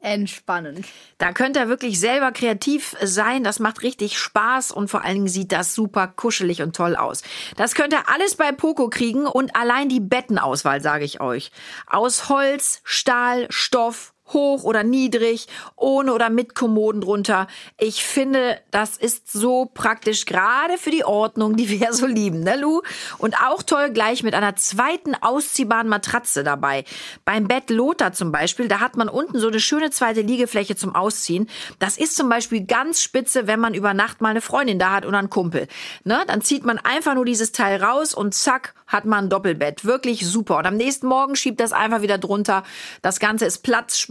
entspannend. Da könnt ihr wirklich selber kreativ sein. Das macht richtig Spaß und vor allen Dingen sieht das super kuschelig und toll aus. Das könnt ihr alles bei Poco kriegen und allein die Bettenauswahl, sage ich euch. Aus Holz, Stahl, Stoff hoch oder niedrig, ohne oder mit Kommoden drunter. Ich finde, das ist so praktisch, gerade für die Ordnung, die wir ja so lieben, ne, Lu? Und auch toll gleich mit einer zweiten ausziehbaren Matratze dabei. Beim Bett Lothar zum Beispiel, da hat man unten so eine schöne zweite Liegefläche zum Ausziehen. Das ist zum Beispiel ganz spitze, wenn man über Nacht mal eine Freundin da hat oder einen Kumpel. Ne? Dann zieht man einfach nur dieses Teil raus und zack, hat man ein Doppelbett. Wirklich super. Und am nächsten Morgen schiebt das einfach wieder drunter. Das Ganze ist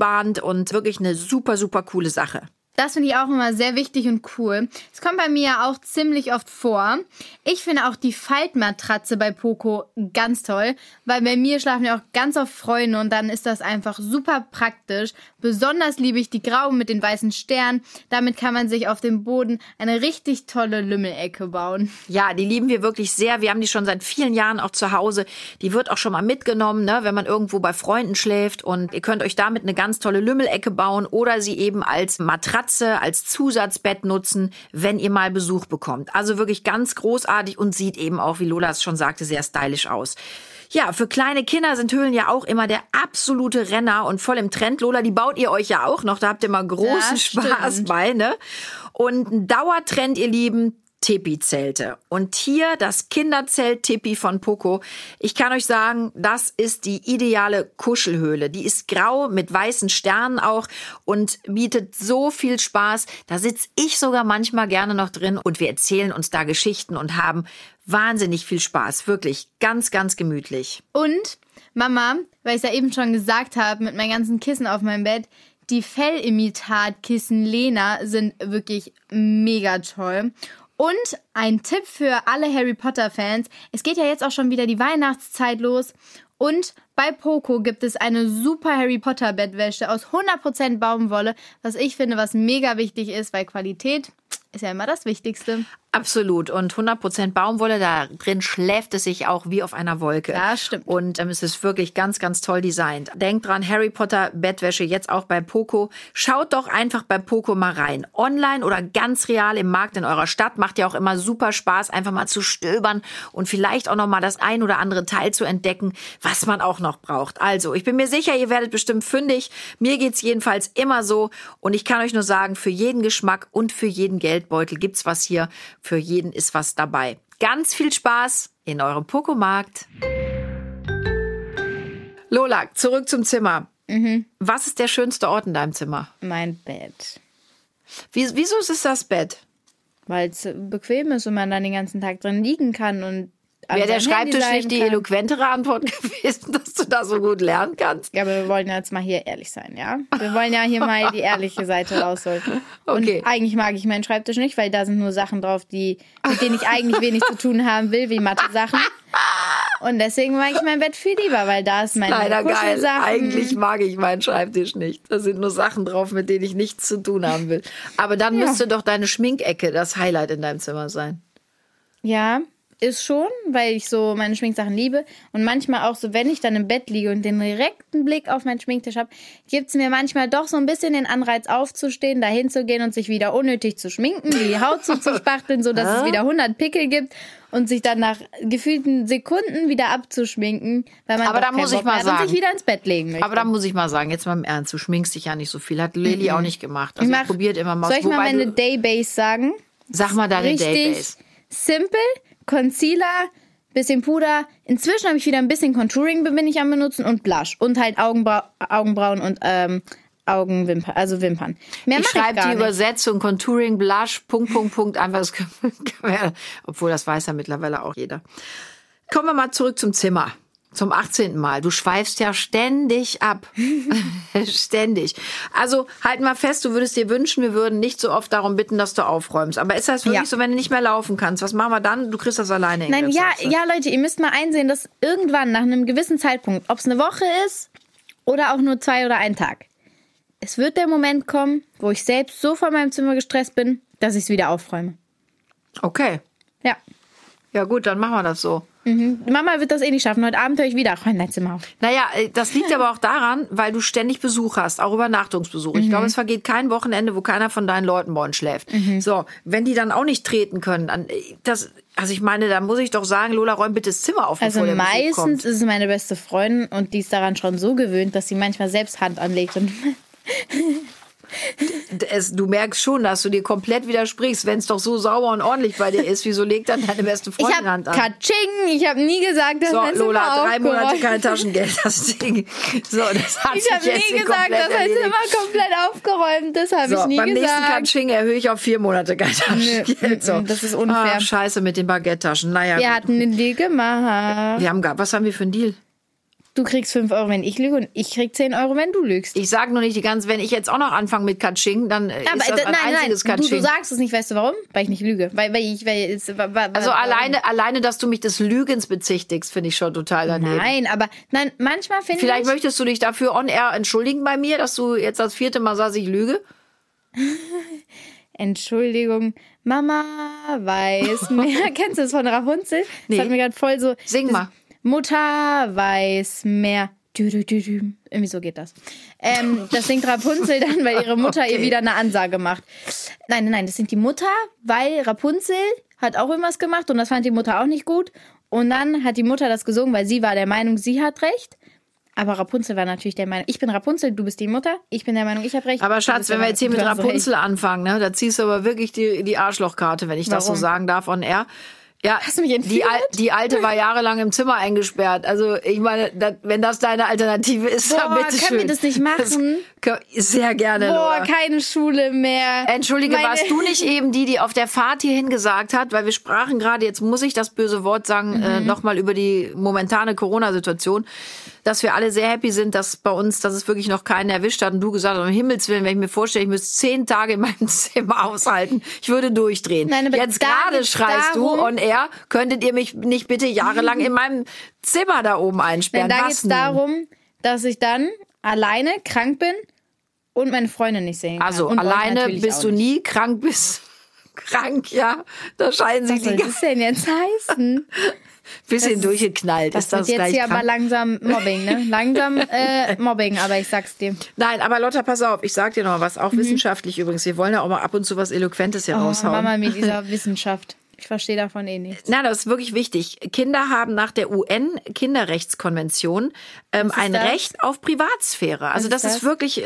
platzsparend und wirklich eine super, super coole Sache. Das finde ich auch immer sehr wichtig und cool. Es kommt bei mir auch ziemlich oft vor. Ich finde auch die Faltmatratze bei Poco ganz toll, weil bei mir schlafen ja auch ganz oft Freunde und dann ist das einfach super praktisch. Besonders liebe ich die graue mit den weißen Sternen. Damit kann man sich auf dem Boden eine richtig tolle Lümmelecke bauen. Ja, die lieben wir wirklich sehr. Wir haben die schon seit vielen Jahren auch zu Hause. Die wird auch schon mal mitgenommen, ne, wenn man irgendwo bei Freunden schläft und ihr könnt euch damit eine ganz tolle Lümmelecke bauen oder sie eben als Matratze Matratze als Zusatzbett nutzen, wenn ihr mal Besuch bekommt. Also wirklich ganz großartig und sieht eben auch, wie Lola es schon sagte, sehr stylisch aus. Ja, für kleine Kinder sind Höhlen ja auch immer der absolute Renner und voll im Trend. Lola, die baut ihr euch ja auch noch. Da habt ihr mal großen Spaß bei, ne? Und ein Dauertrend, ihr Lieben, Tipi-Zelte. Und hier das Kinderzelt Tipi von Poco. Ich kann euch sagen, das ist die ideale Kuschelhöhle. Die ist grau mit weißen Sternen auch und bietet so viel Spaß. Da sitze ich sogar manchmal gerne noch drin und wir erzählen uns da Geschichten und haben wahnsinnig viel Spaß. Wirklich ganz, ganz gemütlich. Und Mama, weil ich es ja eben schon gesagt habe, mit meinen ganzen Kissen auf meinem Bett, die Fellimitatkissen Lena sind wirklich mega toll. Und ein Tipp für alle Harry Potter Fans. Es geht ja jetzt auch schon wieder die Weihnachtszeit los. Und bei Poco gibt es eine super Harry Potter Bettwäsche aus 100% Baumwolle, was ich finde, was mega wichtig ist, weil Qualität ist ja immer das Wichtigste. Absolut. Und 100% Baumwolle, da drin schläft es sich auch wie auf einer Wolke. Ja, stimmt. Und ähm, es ist wirklich ganz, ganz toll designt. Denkt dran, Harry Potter Bettwäsche jetzt auch bei Poco. Schaut doch einfach bei Poco mal rein. Online oder ganz real im Markt in eurer Stadt. Macht ja auch immer super Spaß, einfach mal zu stöbern und vielleicht auch noch mal das ein oder andere Teil zu entdecken, was man auch noch braucht. Also, ich bin mir sicher, ihr werdet bestimmt fündig. Mir geht's jedenfalls immer so. Und ich kann euch nur sagen, für jeden Geschmack und für jeden Geldbeutel gibt's was hier für jeden ist was dabei. Ganz viel Spaß in eurem Pokomarkt. Lola, zurück zum Zimmer. Mhm. Was ist der schönste Ort in deinem Zimmer? Mein Bett. Wie, wieso ist es das Bett? Weil es bequem ist und man dann den ganzen Tag drin liegen kann und Wäre der Schreibtisch nicht die kann. eloquentere Antwort gewesen, dass du da so gut lernen kannst? Ja, aber wir wollen jetzt mal hier ehrlich sein, ja? Wir wollen ja hier mal die ehrliche Seite rausholen. Okay. Und eigentlich mag ich meinen Schreibtisch nicht, weil da sind nur Sachen drauf, die, mit denen ich eigentlich wenig zu tun haben will, wie Mathe-Sachen. Und deswegen mag ich mein Bett viel lieber, weil da ist mein Leider geil. Eigentlich mag ich meinen Schreibtisch nicht. Da sind nur Sachen drauf, mit denen ich nichts zu tun haben will. Aber dann ja. müsste doch deine Schminkecke das Highlight in deinem Zimmer sein. Ja, ist schon, weil ich so meine Schminksachen liebe. Und manchmal auch so, wenn ich dann im Bett liege und den direkten Blick auf meinen Schminktisch habe, gibt es mir manchmal doch so ein bisschen den Anreiz aufzustehen, da hinzugehen und sich wieder unnötig zu schminken, die Haut zuzuspachteln, so dass es wieder 100 Pickel gibt und sich dann nach gefühlten Sekunden wieder abzuschminken, weil man aber da muss ich mal sagen, sich wieder ins Bett legen möchte. Aber da muss ich mal sagen, jetzt mal im Ernst, du schminkst dich ja nicht so viel, hat Lilly mhm. auch nicht gemacht. Also mach, probiert immer mal. Soll ich mal meine Daybase sagen? Sag mal deine Daybase. Simple, Concealer, bisschen Puder. Inzwischen habe ich wieder ein bisschen Contouring bin ich am benutzen und Blush und halt Augenbra Augenbrauen und ähm, Augenwimpern, also Wimpern. Mehr ich schreibe die nicht. Übersetzung Contouring, Blush, Punkt, Punkt, Punkt, einfach das obwohl das weiß ja mittlerweile auch jeder. Kommen wir mal zurück zum Zimmer. Zum 18. Mal. Du schweifst ja ständig ab. ständig. Also halt mal fest, du würdest dir wünschen, wir würden nicht so oft darum bitten, dass du aufräumst. Aber ist das wirklich ja. so, wenn du nicht mehr laufen kannst? Was machen wir dann? Du kriegst das alleine. Nein, ja, ja, Leute, ihr müsst mal einsehen, dass irgendwann nach einem gewissen Zeitpunkt, ob es eine Woche ist oder auch nur zwei oder ein Tag, es wird der Moment kommen, wo ich selbst so von meinem Zimmer gestresst bin, dass ich es wieder aufräume. Okay. Ja. Ja gut, dann machen wir das so. Mama wird das eh nicht schaffen. Heute Abend höre ich wieder. Räum dein Zimmer auf. Naja, äh, das liegt aber auch daran, weil du ständig Besuch hast, auch Übernachtungsbesuch. Ich glaube, es vergeht kein Wochenende, wo keiner von deinen Leuten bei uns schläft. So, wenn die dann auch nicht treten können, dann äh, das, also ich meine, da muss ich doch sagen, Lola, räum bitte das Zimmer auf, Also meistens ist es meine beste Freundin und die ist daran schon so gewöhnt, dass sie manchmal selbst Hand anlegt. Und Es, du merkst schon, dass du dir komplett widersprichst. Wenn es doch so sauber und ordentlich bei dir ist, wieso legt dann deine beste ich Freundin Hand an? Katsching, ich habe nie gesagt, dass So, mein Zimmer Lola, drei Monate kein Taschengeld, das Ding. So, das hat Ich habe nie gesagt, dass mein. Zimmer komplett aufgeräumt ist. Habe So, ich nie beim nächsten gesagt. Katsching erhöhe ich auf vier Monate kein Taschengeld. So. das ist unfair. Ah, scheiße mit den Baguette-Taschen. Naja, Wir gut. hatten einen Deal gemacht. wir haben gar, was haben wir für einen Deal? Du kriegst 5 Euro, wenn ich lüge und ich krieg 10 Euro, wenn du lügst. Ich sage nur nicht die ganze, wenn ich jetzt auch noch anfange mit Katsching, dann Aber ist das ein nein, nein, einziges du, du Katsching. sagst es nicht, weißt du warum? Weil ich nicht lüge. Weil, weil ich, weil wa- also warum? alleine, alleine, dass du mich des Lügens bezichtigst, finde ich schon total daneben. Nein, aber nein, manchmal finde Vielleicht ich. möchtest du dich dafür on air entschuldigen bei mir, dass du jetzt das vierte Mal sagst, ich lüge. Entschuldigung, Mama weiß mehr. Kennst du das von Rapunzel? Nee. Das hat mir gerade voll so. Sing das, mal. Mutter weiß mehr. Irgendwie so geht das. Ähm, das singt Rapunzel dann, weil ihre Mutter ihr Okay. wieder eine Ansage macht. Nein, nein, nein, das singt die Mutter, weil Rapunzel hat auch irgendwas gemacht und das fand die Mutter auch nicht gut. Und dann hat die Mutter das gesungen, weil sie war der Meinung, sie hat recht. Aber Rapunzel war natürlich der Meinung, ich bin Rapunzel, du bist die Mutter. Ich bin der Meinung, ich habe recht. Aber Schatz, bist wenn wir jetzt hier mit Rapunzel anfangen, ne, da ziehst du aber wirklich die, die Arschlochkarte, wenn ich das so Warum? sagen darf, on air. Ja, Hast du mich die? Al die Alte war jahrelang im Zimmer eingesperrt. Also ich meine, das, wenn das deine Alternative ist, Boah, dann bitte können schön. wir das nicht machen? Das, sehr gerne, Boah, Lola. keine Schule mehr. Entschuldige, Meine- warst du nicht eben die, die auf der Fahrt hierhin gesagt hat, weil wir sprachen gerade, jetzt muss ich das böse Wort sagen, äh, Mhm. nochmal über die momentane Corona-Situation, dass wir alle sehr happy sind, dass bei uns, dass es wirklich noch keinen erwischt hat und du gesagt hast, um Himmels Willen, wenn ich mir vorstelle, ich müsste zehn Tage in meinem Zimmer aushalten, ich würde durchdrehen. Nein, aber jetzt gerade schreist darum- du on air, könntet ihr mich nicht bitte jahrelang in meinem Zimmer da oben einsperren? Denn da geht es darum, dass ich dann alleine krank bin und meine Freundin nicht sehen kann. Also und alleine bist du nie krank bist. Krank, ja. Da scheinen sich Was soll die das denn jetzt heißen? bisschen Das- durchgeknallt. Das ist wird das jetzt gleich hier aber krank? langsam Mobbing, ne? Langsam äh, Mobbing, aber ich sag's dir. Nein, aber Lotta, pass auf, ich sag dir noch was, auch wissenschaftlich übrigens. Wir wollen ja auch mal ab und zu was Eloquentes hier Mhm. Oh, raushauen. Mama mit dieser Wissenschaft. Ich verstehe davon eh nichts. Na, das ist wirklich wichtig. Kinder haben nach der UN-Kinderrechtskonvention ähm, ist ein das? Recht auf Privatsphäre. Also ist das, ist das? wirklich.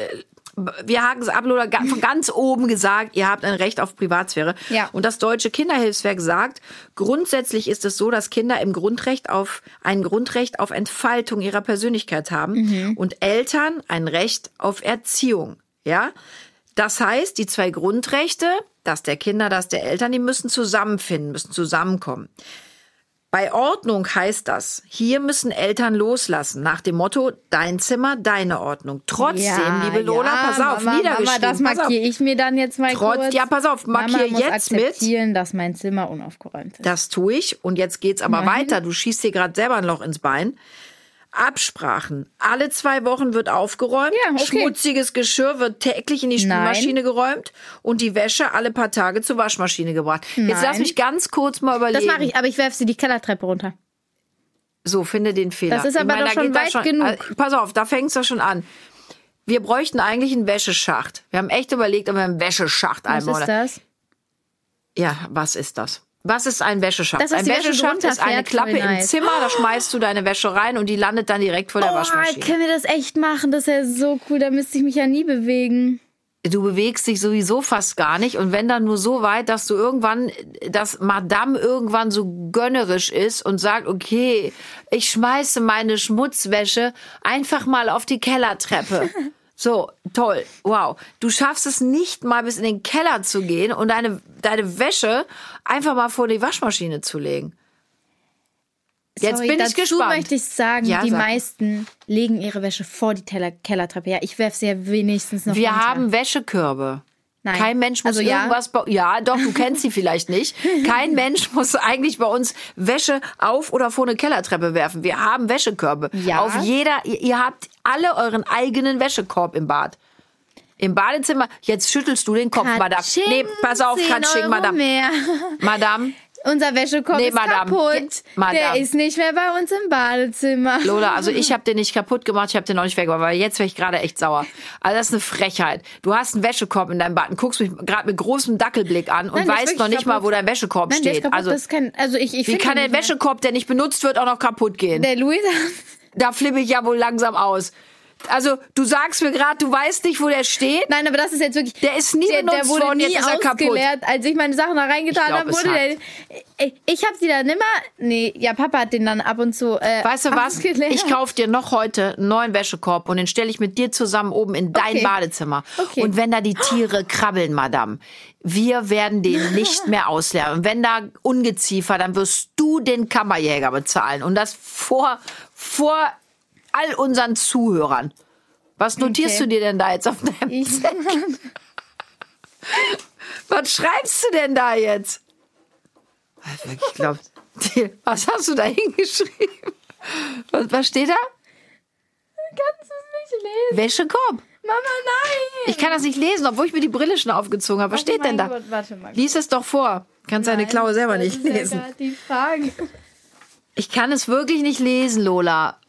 Wir haben es ab oder von ganz oben gesagt, ihr habt ein Recht auf Privatsphäre. Ja. Und das Deutsche Kinderhilfswerk sagt, grundsätzlich ist es so, dass Kinder im Grundrecht auf ein Grundrecht auf Entfaltung ihrer Persönlichkeit haben Mhm. und Eltern ein Recht auf Erziehung. Ja. Das heißt, die zwei Grundrechte, das der Kinder, das der Eltern, die müssen zusammenfinden, müssen zusammenkommen. Bei Ordnung heißt das, hier müssen Eltern loslassen, nach dem Motto, dein Zimmer, deine Ordnung. Trotzdem, liebe Lola, ja, pass auf, Mama, niedergeschrieben. Mama, das markiere ich mir dann jetzt mal Trotz- kurz. ja, pass auf, markier Mama muss jetzt mit. akzeptieren, dass mein Zimmer unaufgeräumt ist. Das tue ich. Und jetzt geht's aber weiter. Du schießt dir gerade selber ein Loch ins Bein. Absprachen. Alle zwei Wochen wird aufgeräumt. Ja, okay. Schmutziges Geschirr wird täglich in die Nein. Spülmaschine geräumt und die Wäsche alle paar Tage zur Waschmaschine gebracht. Jetzt Nein. lass mich ganz kurz mal überlegen. Das mache ich, aber ich werfe sie die Kellertreppe runter. So, finde den Fehler. Das ist aber meine, doch schon weit genug. äh, pass auf, da fängt's doch schon an. Wir bräuchten eigentlich einen Wäscheschacht. Wir haben echt überlegt, ob wir einen Wäscheschacht Was einbauen. ist das? Ja, was ist das? Was ist ein Wäscheschacht? Das, ein die Wäsche Wäscheschacht ist eine Klappe im. Zimmer, da schmeißt du deine Wäsche rein und die landet dann direkt vor der Oh, Waschmaschine. können wir das echt machen? Das ist ja so cool. Da müsste ich mich ja nie bewegen. Du bewegst dich sowieso fast gar nicht und wenn dann nur so weit, dass du irgendwann, dass Madame irgendwann so gönnerisch ist und sagt, okay, ich schmeiße meine Schmutzwäsche einfach mal auf die Kellertreppe. So, toll, wow. Du schaffst es nicht mal bis in den Keller zu gehen und deine, deine Wäsche einfach mal vor die Waschmaschine zu legen. Jetzt Sorry, bin ich dazu gespannt. möchte ich sagen, Ja, die sag. meisten legen ihre Wäsche vor die Teller Kellertreppe. Ja, ich werfe sie ja wenigstens noch Wir runter. haben Wäschekörbe. Nein. Kein Mensch muss Also ja. irgendwas bei, ja, doch, du kennst sie vielleicht nicht. Kein Mensch muss eigentlich bei uns Wäsche auf oder vor eine Kellertreppe werfen. Wir haben Wäschekörbe. Ja. Auf jeder, ihr, ihr habt alle euren eigenen Wäschekorb im Bad. Im Badezimmer, jetzt schüttelst du den Kopf, Madame. Katsching, Nee, pass auf, 10 Katsching, Madame. Mehr. Madame, unser Wäschekorb Nee, ist Madame. kaputt. Madame. Der ist nicht mehr bei uns im Badezimmer. Lola, also ich habe den nicht kaputt gemacht, ich habe den noch nicht weggemacht, weil jetzt wäre ich gerade echt sauer. Also das ist eine Frechheit. Du hast einen Wäschekorb in deinem Bad und guckst mich gerade mit großem Dackelblick an und Nein, der weißt noch nicht mal, kaputt. wo dein Wäschekorb Nein, der steht. kaputt. also das kann, also ich, ich wie kann mehr. Wäschekorb, der nicht benutzt wird, auch noch kaputt gehen? Der Luisa. Da flippe ich ja wohl langsam aus. Also du sagst mir gerade, du weißt nicht, wo der steht. Nein, aber das ist jetzt wirklich. Der ist nie der, der benutzt wurde worden, nie jetzt ist er kaputt. ausgeleert. Als ich meine Sachen da reingetan habe, es wurde der. Ich, ich habe sie dann immer. Nee, ja, Papa hat den dann ab und zu. Äh, Weißt du was? Ich kauf dir noch heute einen neuen Wäschekorb und den stelle ich mit dir zusammen oben in dein Okay. Badezimmer. Okay. Und wenn da die Tiere krabbeln, Madame, wir werden den nicht mehr ausleeren. Und wenn da Ungeziefer, dann wirst du den Kammerjäger bezahlen. Und das vor, vor all unseren Zuhörern. Was notierst Okay. du dir denn da jetzt auf deinem Ich, Was schreibst du denn da jetzt? Ich glaube, was hast du da hingeschrieben? Was, was steht da? kannst du es nicht lesen? Wäschekorb. Mama, nein! Ich kann das nicht lesen, obwohl ich mir die Brille schon aufgezogen habe. Was steht denn da? Gott, warte mal. Lies es doch vor. Kannst deine Klaue selber nicht ja lesen. grad die Frage. Ich kann es wirklich nicht lesen, Lola.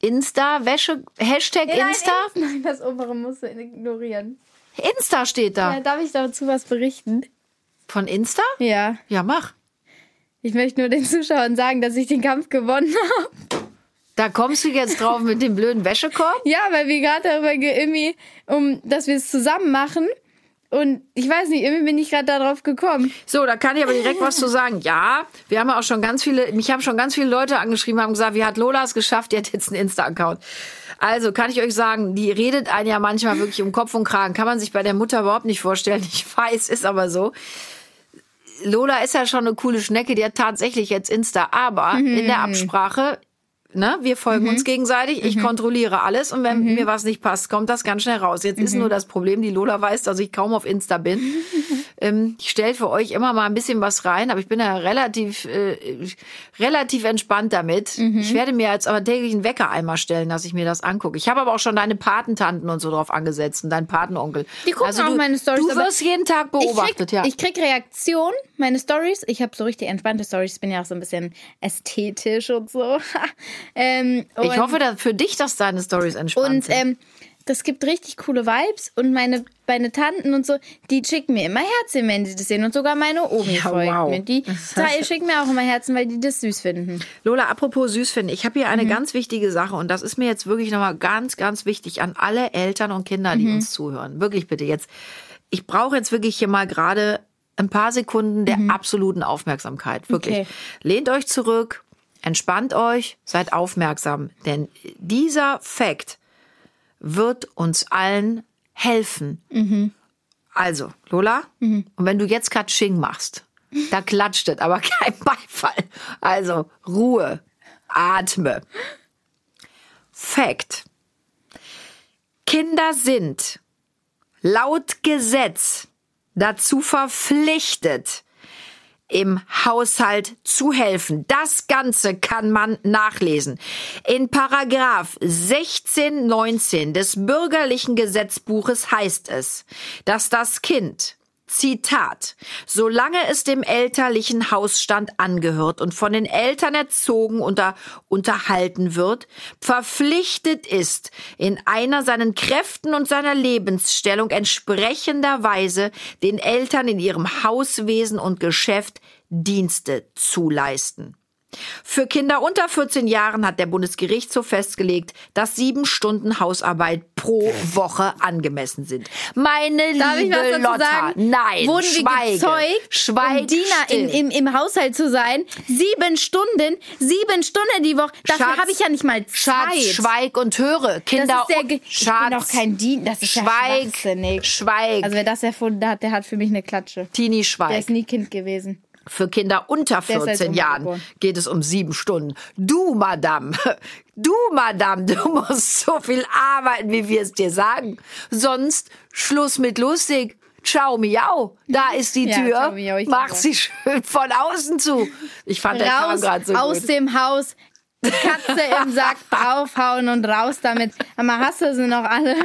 Insta, Wäsche, Hashtag Insta? Nein, nein, das obere musst du ignorieren. Insta steht da. Ja, darf ich dazu was berichten? Von Insta? Ja. Ja, mach. Ich möchte nur den Zuschauern sagen, dass ich den Kampf gewonnen habe. Da kommst du jetzt drauf mit dem blöden Wäschekorb? Ja, weil wir gerade darüber ge- irgendwie, um, dass wir es zusammen machen. Und ich weiß nicht, irgendwie bin ich gerade darauf gekommen. So, da kann ich aber direkt was zu sagen. Ja, wir haben ja auch schon ganz viele, mich haben schon ganz viele Leute angeschrieben, haben gesagt, wie hat Lola es geschafft? Die hat jetzt einen Insta-Account. Also kann ich euch sagen, die redet einen ja manchmal wirklich um Kopf und Kragen. Kann man sich bei der Mutter überhaupt nicht vorstellen. Ich weiß, ist aber so. Lola ist ja schon eine coole Schnecke, die hat tatsächlich jetzt Insta, aber in der Absprache, ne, wir folgen uns gegenseitig, ich kontrolliere alles und wenn mir was nicht passt, kommt das ganz schnell raus. Jetzt ist nur das Problem, die Lola weiß, dass ich kaum auf Insta bin. ähm, ich stelle für euch immer mal ein bisschen was rein, aber ich bin ja relativ, äh, relativ entspannt damit. Ich werde mir jetzt aber täglich einen Wecker einmal stellen, dass ich mir das angucke. Ich habe aber auch schon deine Patentanten und so drauf angesetzt und deinen Patenonkel. Die gucken also auch du, meine Storys, Du wirst jeden Tag beobachtet, ich krieg, ja. Ich krieg Reaktion, meine Stories. Ich habe so richtig entspannte Stories. Ich bin ja auch so ein bisschen ästhetisch und so. ähm, und, Ich hoffe dass für dich, dass deine Stories entspannt Und sind. ähm, das gibt richtig coole Vibes. Und meine, meine Tanten und so, die schicken mir immer Herzen, wenn sie das sehen. Und sogar meine Omi Ja, folgt wow. mir. Die drei schicken mir auch immer Herzen, weil die das süß finden. Lola, apropos süß finden, ich habe hier eine ganz wichtige Sache und das ist mir jetzt wirklich nochmal ganz, ganz wichtig an alle Eltern und Kinder, die uns zuhören. Wirklich bitte jetzt. Ich brauche jetzt wirklich hier mal gerade ein paar Sekunden der absoluten Aufmerksamkeit. Wirklich. Okay. Lehnt euch zurück, entspannt euch, seid aufmerksam. Denn dieser Fakt wird uns allen helfen. Also, Lola, und wenn du jetzt Katsching machst, da klatscht es, aber kein Beifall. Also, Ruhe, atme. Fakt. Kinder sind laut Gesetz dazu verpflichtet, im Haushalt zu helfen. Das Ganze kann man nachlesen. In Paragraph 1619 des bürgerlichen Gesetzbuches heißt es, dass das Kind Zitat. Solange es dem elterlichen Hausstand angehört und von den Eltern erzogen und unterhalten wird, verpflichtet ist, in einer seinen Kräften und seiner Lebensstellung entsprechender Weise den Eltern in ihrem Hauswesen und Geschäft Dienste zu leisten. Für Kinder unter 14 Jahren hat der Bundesgerichtshof festgelegt, dass sieben Stunden Hausarbeit pro Woche angemessen sind. Meine Darf liebe Lotta, sagen? nein, Wurden schweige, wir gezeugt, schweig um Diener in, im, im Haushalt zu sein? Sieben Stunden, sieben Stunden die Woche. Dafür habe ich ja nicht mal Zeit. Schatz, schweig und höre. Kinder, das ist der, ich Schatz, bin doch kein Diener. Das ist ja schweig, schwachsinnig. schweig. Also wer das erfunden hat, der hat für mich eine Klatsche. Tini, Der schweig. ist nie Kind gewesen. Für Kinder unter Der ist als 14 Jahren geboren. geht es um sieben Stunden. Du, Madame, du, Madame, du musst so viel arbeiten, wie wir es dir sagen. Sonst Schluss mit lustig. Ciao, miau. Da ist die Ja, Tür. ciao, miau, Mach sie schön von außen zu. Ich fand Raus gerade so aus gut. dem Haus. Katze im Sack draufhauen und raus damit. Aber hast du sie noch alle?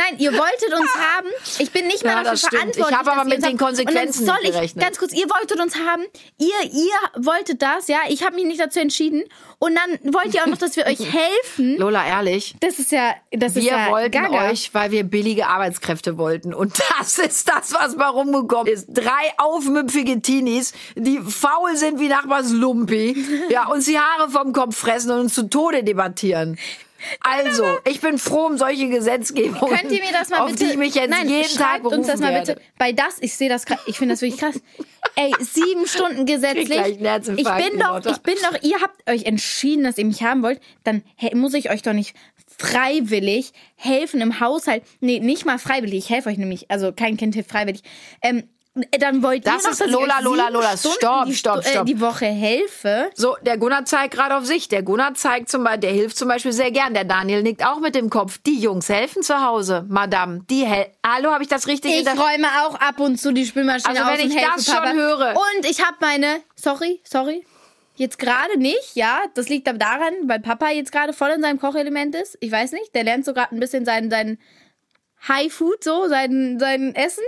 Nein, ihr wolltet uns haben. Ich bin nicht mehr Ja, dafür verantwortlich. Ich habe aber mit den. Konsequenzen soll ich, gerechnet. Ganz kurz, ihr wolltet uns haben. Ihr, ihr wolltet das, ja. Ich habe mich nicht dazu entschieden. Und dann wollt ihr auch noch, dass wir euch helfen. Lola, ehrlich. Das ist ja, das ist Wir ja wollten Gaga. euch, weil wir billige Arbeitskräfte wollten. Und das ist das, was mal rumgekommen ist. Drei aufmüpfige Teenies, die faul sind wie Nachbars Lumpi, ja, uns die Haare vom Kopf fressen und uns zu Tode debattieren. Also, ich bin froh um solche Gesetzgebungen, Könnt ihr mir das mal auf bitte? die ich mich jetzt Nein, jeden Tag berufen uns das mal werde. bitte. Bei das, ich sehe das, ich finde das wirklich krass. Ey, sieben Stunden gesetzlich. Ich Herzinfarkt, bin doch, ich bin doch, ihr habt euch entschieden, dass ihr mich haben wollt, dann he- muss ich euch doch nicht freiwillig helfen im Haushalt. Nee, nicht mal freiwillig. Ich helfe euch nämlich, also kein Kind hilft freiwillig. Ähm, dann wollt Das ihr noch, ist dass ich Lola, Lola, Lola. Stunden Stopp, die, stopp, Stu- stopp. Äh, die Woche helfe. So, der Gunnar zeigt gerade auf sich. Der Gunnar zeigt zum Beispiel, der hilft zum Beispiel sehr gern. Der Daniel nickt auch mit dem Kopf. Die Jungs helfen zu Hause, Madame. Die hel Hallo, habe ich das richtig Ich räume auch ab und zu die Spülmaschine Also, aus wenn ich helfe das schon Papa. höre. Und ich habe meine, sorry, sorry, jetzt gerade nicht, ja, das liegt aber daran, weil Papa jetzt gerade voll in seinem Kochelement ist. Ich weiß nicht, der lernt so gerade ein bisschen sein, sein High Food, so, sein, sein Essen.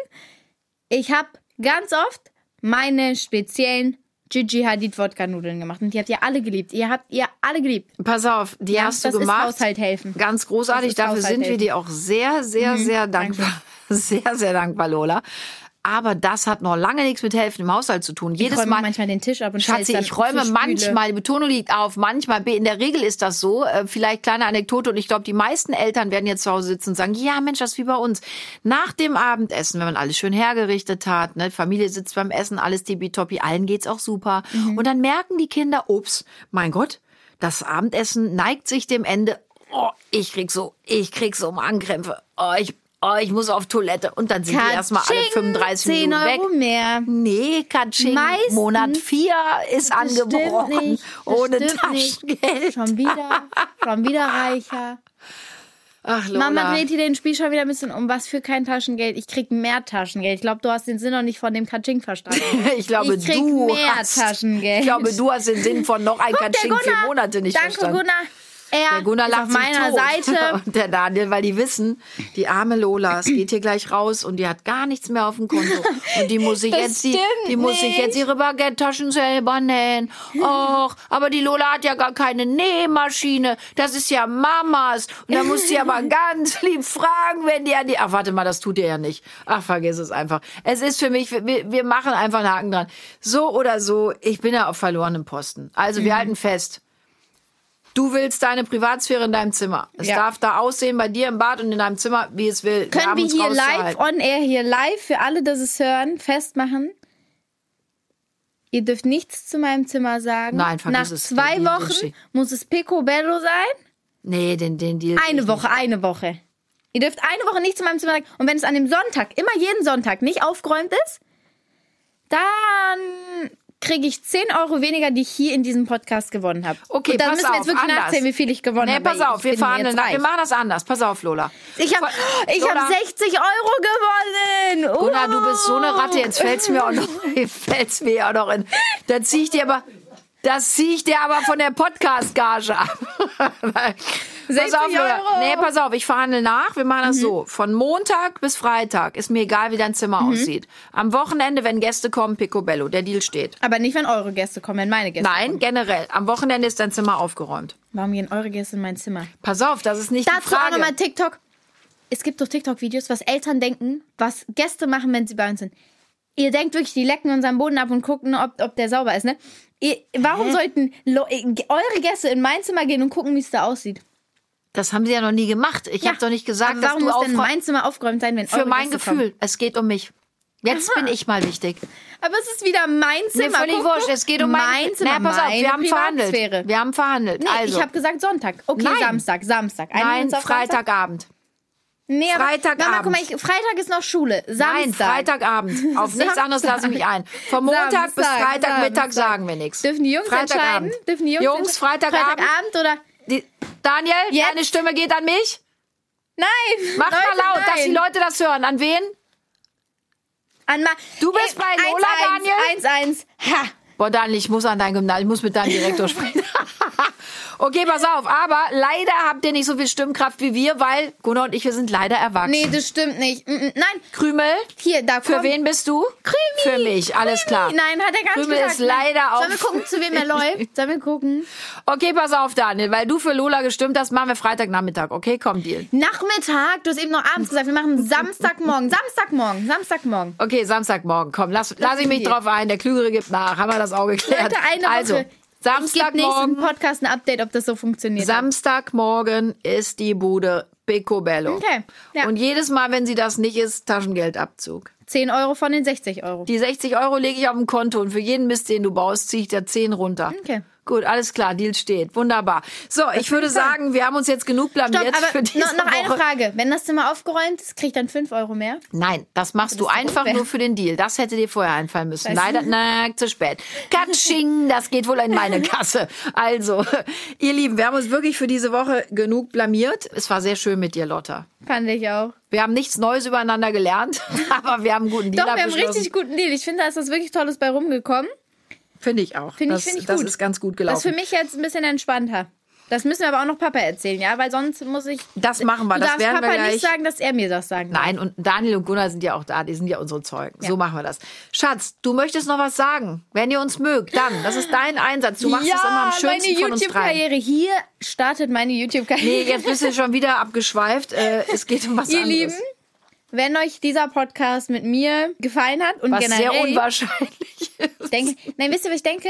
Ich habe ganz oft meine speziellen Gigi Hadid Wodka Nudeln gemacht und die habt ihr alle geliebt. Ihr habt ihr alle geliebt. Pass auf, die Ja, hast du das ist gemacht. Haushalt helfen. Ganz großartig. Dafür Haushalt sind wir helfen. dir auch sehr, sehr, sehr dankbar. Sehr, sehr dankbar, Lola. Aber das hat noch lange nichts mit Helfen im Haushalt zu tun. Ich Jedes räume Mal. manchmal den Tisch ab und Schatzi, ich räume manchmal, die Betonung liegt auf, manchmal, in der Regel ist das so, äh, vielleicht kleine Anekdote und ich glaube, die meisten Eltern werden jetzt zu Hause sitzen und sagen, ja Mensch, das ist wie bei uns. Nach dem Abendessen, wenn man alles schön hergerichtet hat, ne, Familie sitzt beim Essen, alles tippitoppi, allen geht's auch super. Mhm. Und dann merken die Kinder, ups, mein Gott, das Abendessen neigt sich dem Ende. Oh, ich krieg so, ich krieg so Magenkrämpfe. Oh, ich, oh, ich muss auf Toilette. Und dann sind die erstmal alle Katsching, 35 10 Minuten weg. Euro mehr. Nee, Katsching, Meistens- Monat 4 ist angebrochen. nicht, ohne stimmt nicht. Taschengeld. Schon wieder, schon wieder reicher. Ach, Lola. Mama dreht hier den Spiel schon wieder ein bisschen um. Was für kein Taschengeld. Ich krieg mehr Taschengeld. Ich glaube, du hast den Sinn noch nicht von dem Katsching verstanden. ich glaube, ich krieg du mehr hast, Taschengeld. Ich glaube, du hast den Sinn von noch ein Guck, Katsching vier Gunnar. Monate nicht Danke, verstanden. Gunnar. Er Der Gunnar lacht auf meiner tot. Seite. Und der Daniel, weil die wissen, die arme Lola, es geht hier gleich raus und die hat gar nichts mehr auf dem Konto. Und die muss sich jetzt die, die muss sich jetzt ihre Baguette-Taschen selber nähen. Och, aber die Lola hat ja gar keine Nähmaschine. Das ist ja Mamas. Und da muss sie aber ganz lieb fragen, wenn die an die, ach, warte mal, das tut ihr ja nicht. Ach, vergiss es einfach. Es ist für mich, wir, wir machen einfach einen Haken dran. So oder so, ich bin ja auf verlorenem Posten. Also, Mhm. wir halten fest. Du willst deine Privatsphäre in deinem Zimmer. Es Ja. darf da aussehen bei dir im Bad und in deinem Zimmer, wie es will. Können wir hier live, on air, hier live für alle, das es hören, festmachen? Ihr dürft nichts zu meinem Zimmer sagen. Nein, vergiss Nach es. zwei Den Deal Wochen muss es Picobello sein. Nee, den, den Deal. Eine Woche, eine Woche. Ihr dürft eine Woche nicht zu meinem Zimmer sagen. Und wenn es an dem Sonntag, immer jeden Sonntag, nicht aufgeräumt ist, dann kriege ich 10 Euro weniger, die ich hier in diesem Podcast gewonnen habe. Okay, Und dann pass müssen wir jetzt wirklich anders. nachzählen, wie viel ich gewonnen Nee, habe. pass weil auf, ich wir verhandeln. Wir machen das anders. Pass auf, Lola. Ich habe ich Lola. hab 60 Euro gewonnen. Gunnar, du bist so eine Ratte, jetzt fällt's mir auch noch, fällt's mir auch noch in. Da zieh ich dir aber, das zieh ich dir aber von der Podcast-Gage ab. pass 60 auf. Euro. Nee, pass auf, ich verhandle nach. Wir machen das so. Von Montag bis Freitag ist mir egal, wie dein Zimmer aussieht. Am Wochenende, wenn Gäste kommen, Picobello. Der Deal steht. Aber nicht, wenn eure Gäste kommen, wenn meine Gäste Nein, kommen. generell. Am Wochenende ist dein Zimmer aufgeräumt. Warum gehen eure Gäste in mein Zimmer? Pass auf, das ist nicht die Dazu auch Frage. nochmal TikTok. Es gibt doch TikTok-Videos, was Eltern denken, was Gäste machen, wenn sie bei uns sind. Ihr denkt wirklich, die lecken unseren Boden ab und gucken, ob, ob der sauber ist, ne? Ihr, warum Hä? sollten äh, eure Gäste in mein Zimmer gehen und gucken, wie es da aussieht? Das haben sie ja noch nie gemacht. Ich habe doch nicht gesagt, dass warum du muss denn mein Zimmer aufgeräumt sein, wenn Für mein Gäste Gefühl. Kommen? Es geht um mich. Jetzt Aha. bin ich mal wichtig. Aber es ist wieder mein Zimmer. Mir völlig Guck, wurscht. Es geht um mein, mein Zimmer. Na, pass auf, wir haben verhandelt. Wir haben verhandelt. Nee, also, ich habe gesagt Sonntag. Okay, Nein. Samstag, Samstag. Nein? Freitagabend. Nee, aber, Freitagabend. Mama, guck mal, ich, Freitag ist noch Schule. Samstag. Nein, Freitagabend. Auf nichts anderes lasse ich mich ein. Von Montag bis Samstag, Freitagmittag Samstag. sagen wir nichts. Dürfen die Jungs Freitagabend. entscheiden? Dürfen die Jungs, Jungs? Freitagabend. Freitagabend oder? Die, Daniel, Jetzt? deine Stimme geht an mich. Nein. Mach Leute, mal laut, dass die nein. Leute das hören. An wen? An Ma Du bist bei Lola, Daniel? 1-1. Ha. Boah, Daniel, ich muss an dein Gymnasium, ich muss mit deinem Direktor sprechen. Okay, pass auf. Aber leider habt ihr nicht so viel Stimmkraft wie wir, weil Gunnar und ich, wir sind leider erwachsen. Nee, das stimmt nicht. Mm, mm, Nein, Krümel, hier, da für kommt- wen bist du? Krümi. Für mich, alles klar. Nein, hat er gar nicht Krümel gesagt. ist leider Sollen wir auf- gucken, zu wem er läuft? Sollen wir gucken? Okay, pass auf, Daniel, weil du für Lola gestimmt hast, machen wir Freitagnachmittag. Okay, komm, Deal. Nachmittag, du hast eben noch abends gesagt, wir machen Samstagmorgen, Samstagmorgen, Samstagmorgen. Okay, Samstagmorgen. Komm, lass, lass ich mich Deal. drauf ein. Der Klügere gibt nach. Haben wir das auch geklärt. Leute, eine also, Woche. Samstagmorgen. Podcast ein Update, ob das so funktioniert. Samstagmorgen ist die Bude Picobello. Okay, ja. Und jedes Mal, wenn sie das nicht ist, Taschengeldabzug. 10 Euro von den 60 Euro. Die 60 Euro lege ich auf dem Konto und für jeden Mist, den du baust, ziehe ich da 10 runter. Okay. Gut, alles klar, Deal steht. Wunderbar. So, ich würde sagen, wir haben uns jetzt genug blamiert Stopp, für diese noch, noch eine Woche. Frage. Wenn das Zimmer aufgeräumt ist, kriegt dann 5 Euro mehr? Nein, das machst du ist doch einfach unfair. nur für den Deal. Das hätte dir vorher einfallen müssen. Weißt du? Leider, na, zu spät. Katsching, das geht wohl in meine Kasse. Also, ihr Lieben, wir haben uns wirklich für diese Woche genug blamiert. Es war sehr schön mit dir, Lotta. Fand ich auch. Wir haben nichts Neues übereinander gelernt, aber wir haben einen guten Deal Doch, wir haben einen richtig guten Deal. Ich finde, da ist was wirklich Tolles bei rumgekommen. Finde ich auch. Finde ich, das, finde ich das gut. ist ganz gut Das gelaufen. ist für mich jetzt ein bisschen entspannter. Das müssen wir aber auch noch Papa erzählen, ja? Weil sonst muss ich. Das machen wir, Du das werden wir Papa gleich. nicht sagen, dass er mir das sagen darf. Nein, und Daniel und Gunnar sind ja auch da, die sind ja unsere Zeugen. So Ja. machen wir das. Schatz, du möchtest noch was sagen. Wenn ihr uns mögt, dann, das ist dein Einsatz. Du machst ja, es immer am schönsten meine von uns. YouTube-Karriere. Hier startet meine YouTube-Karriere. Nee, jetzt bist du schon wieder abgeschweift. Äh, es geht um was Ihr anderes. Lieben, wenn euch dieser Podcast mit mir gefallen hat und was generell. sehr unwahrscheinlich ist. Denke, nein, wisst ihr, was ich denke?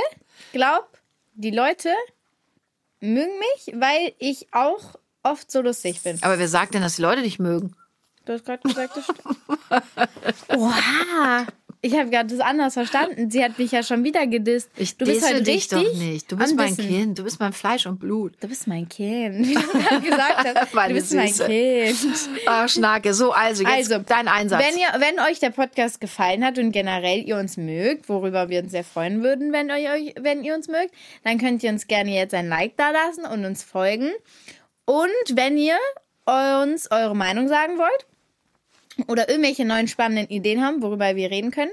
Glaub, die Leute mögen mich, weil ich auch oft so lustig bin. Aber wer sagt denn, dass die Leute dich mögen? Du hast gerade gesagt, das stimmt. Oha! Ich habe gerade das anders verstanden. Sie hat mich ja schon wieder gedisst. Ich du bist heute dich doch nicht. Du bist mein. Kind. Du bist mein Fleisch und Blut. Du bist mein Kind. Wie du gerade gesagt hast. Meine du bist mein Süße. Kind. Ach, Schnake. So, also jetzt Also, dein Einsatz. Wenn, ihr, wenn euch der Podcast gefallen hat und generell ihr uns mögt, worüber wir uns sehr freuen würden, wenn, ihr euch, wenn ihr uns mögt, dann könnt ihr uns gerne jetzt ein Like da lassen und uns folgen. Und wenn ihr uns eure Meinung sagen wollt oder irgendwelche neuen spannenden Ideen haben, worüber wir reden können,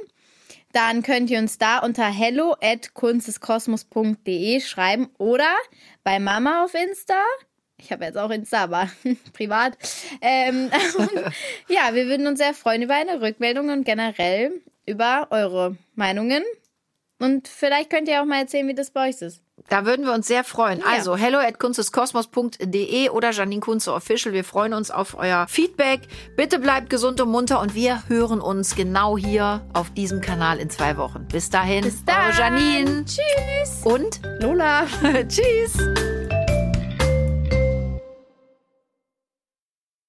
dann könnt ihr uns da unter hello at kunsteskosmos.de schreiben oder bei Mama auf Insta. Ich habe jetzt auch Insta, aber privat. Ähm, ja, wir würden uns sehr freuen über eine Rückmeldung und generell über eure Meinungen. Und vielleicht könnt ihr auch mal erzählen, wie das bei euch ist. Da würden wir uns sehr freuen. Also, hello at kunsteskosmos.de oder Janine Kunze Official. Wir freuen uns auf euer Feedback. Bitte bleibt gesund und munter und wir hören uns genau hier auf diesem Kanal in zwei Wochen. Bis dahin, Bis dann. eure Janine Tschüss. und Lola. tschüss.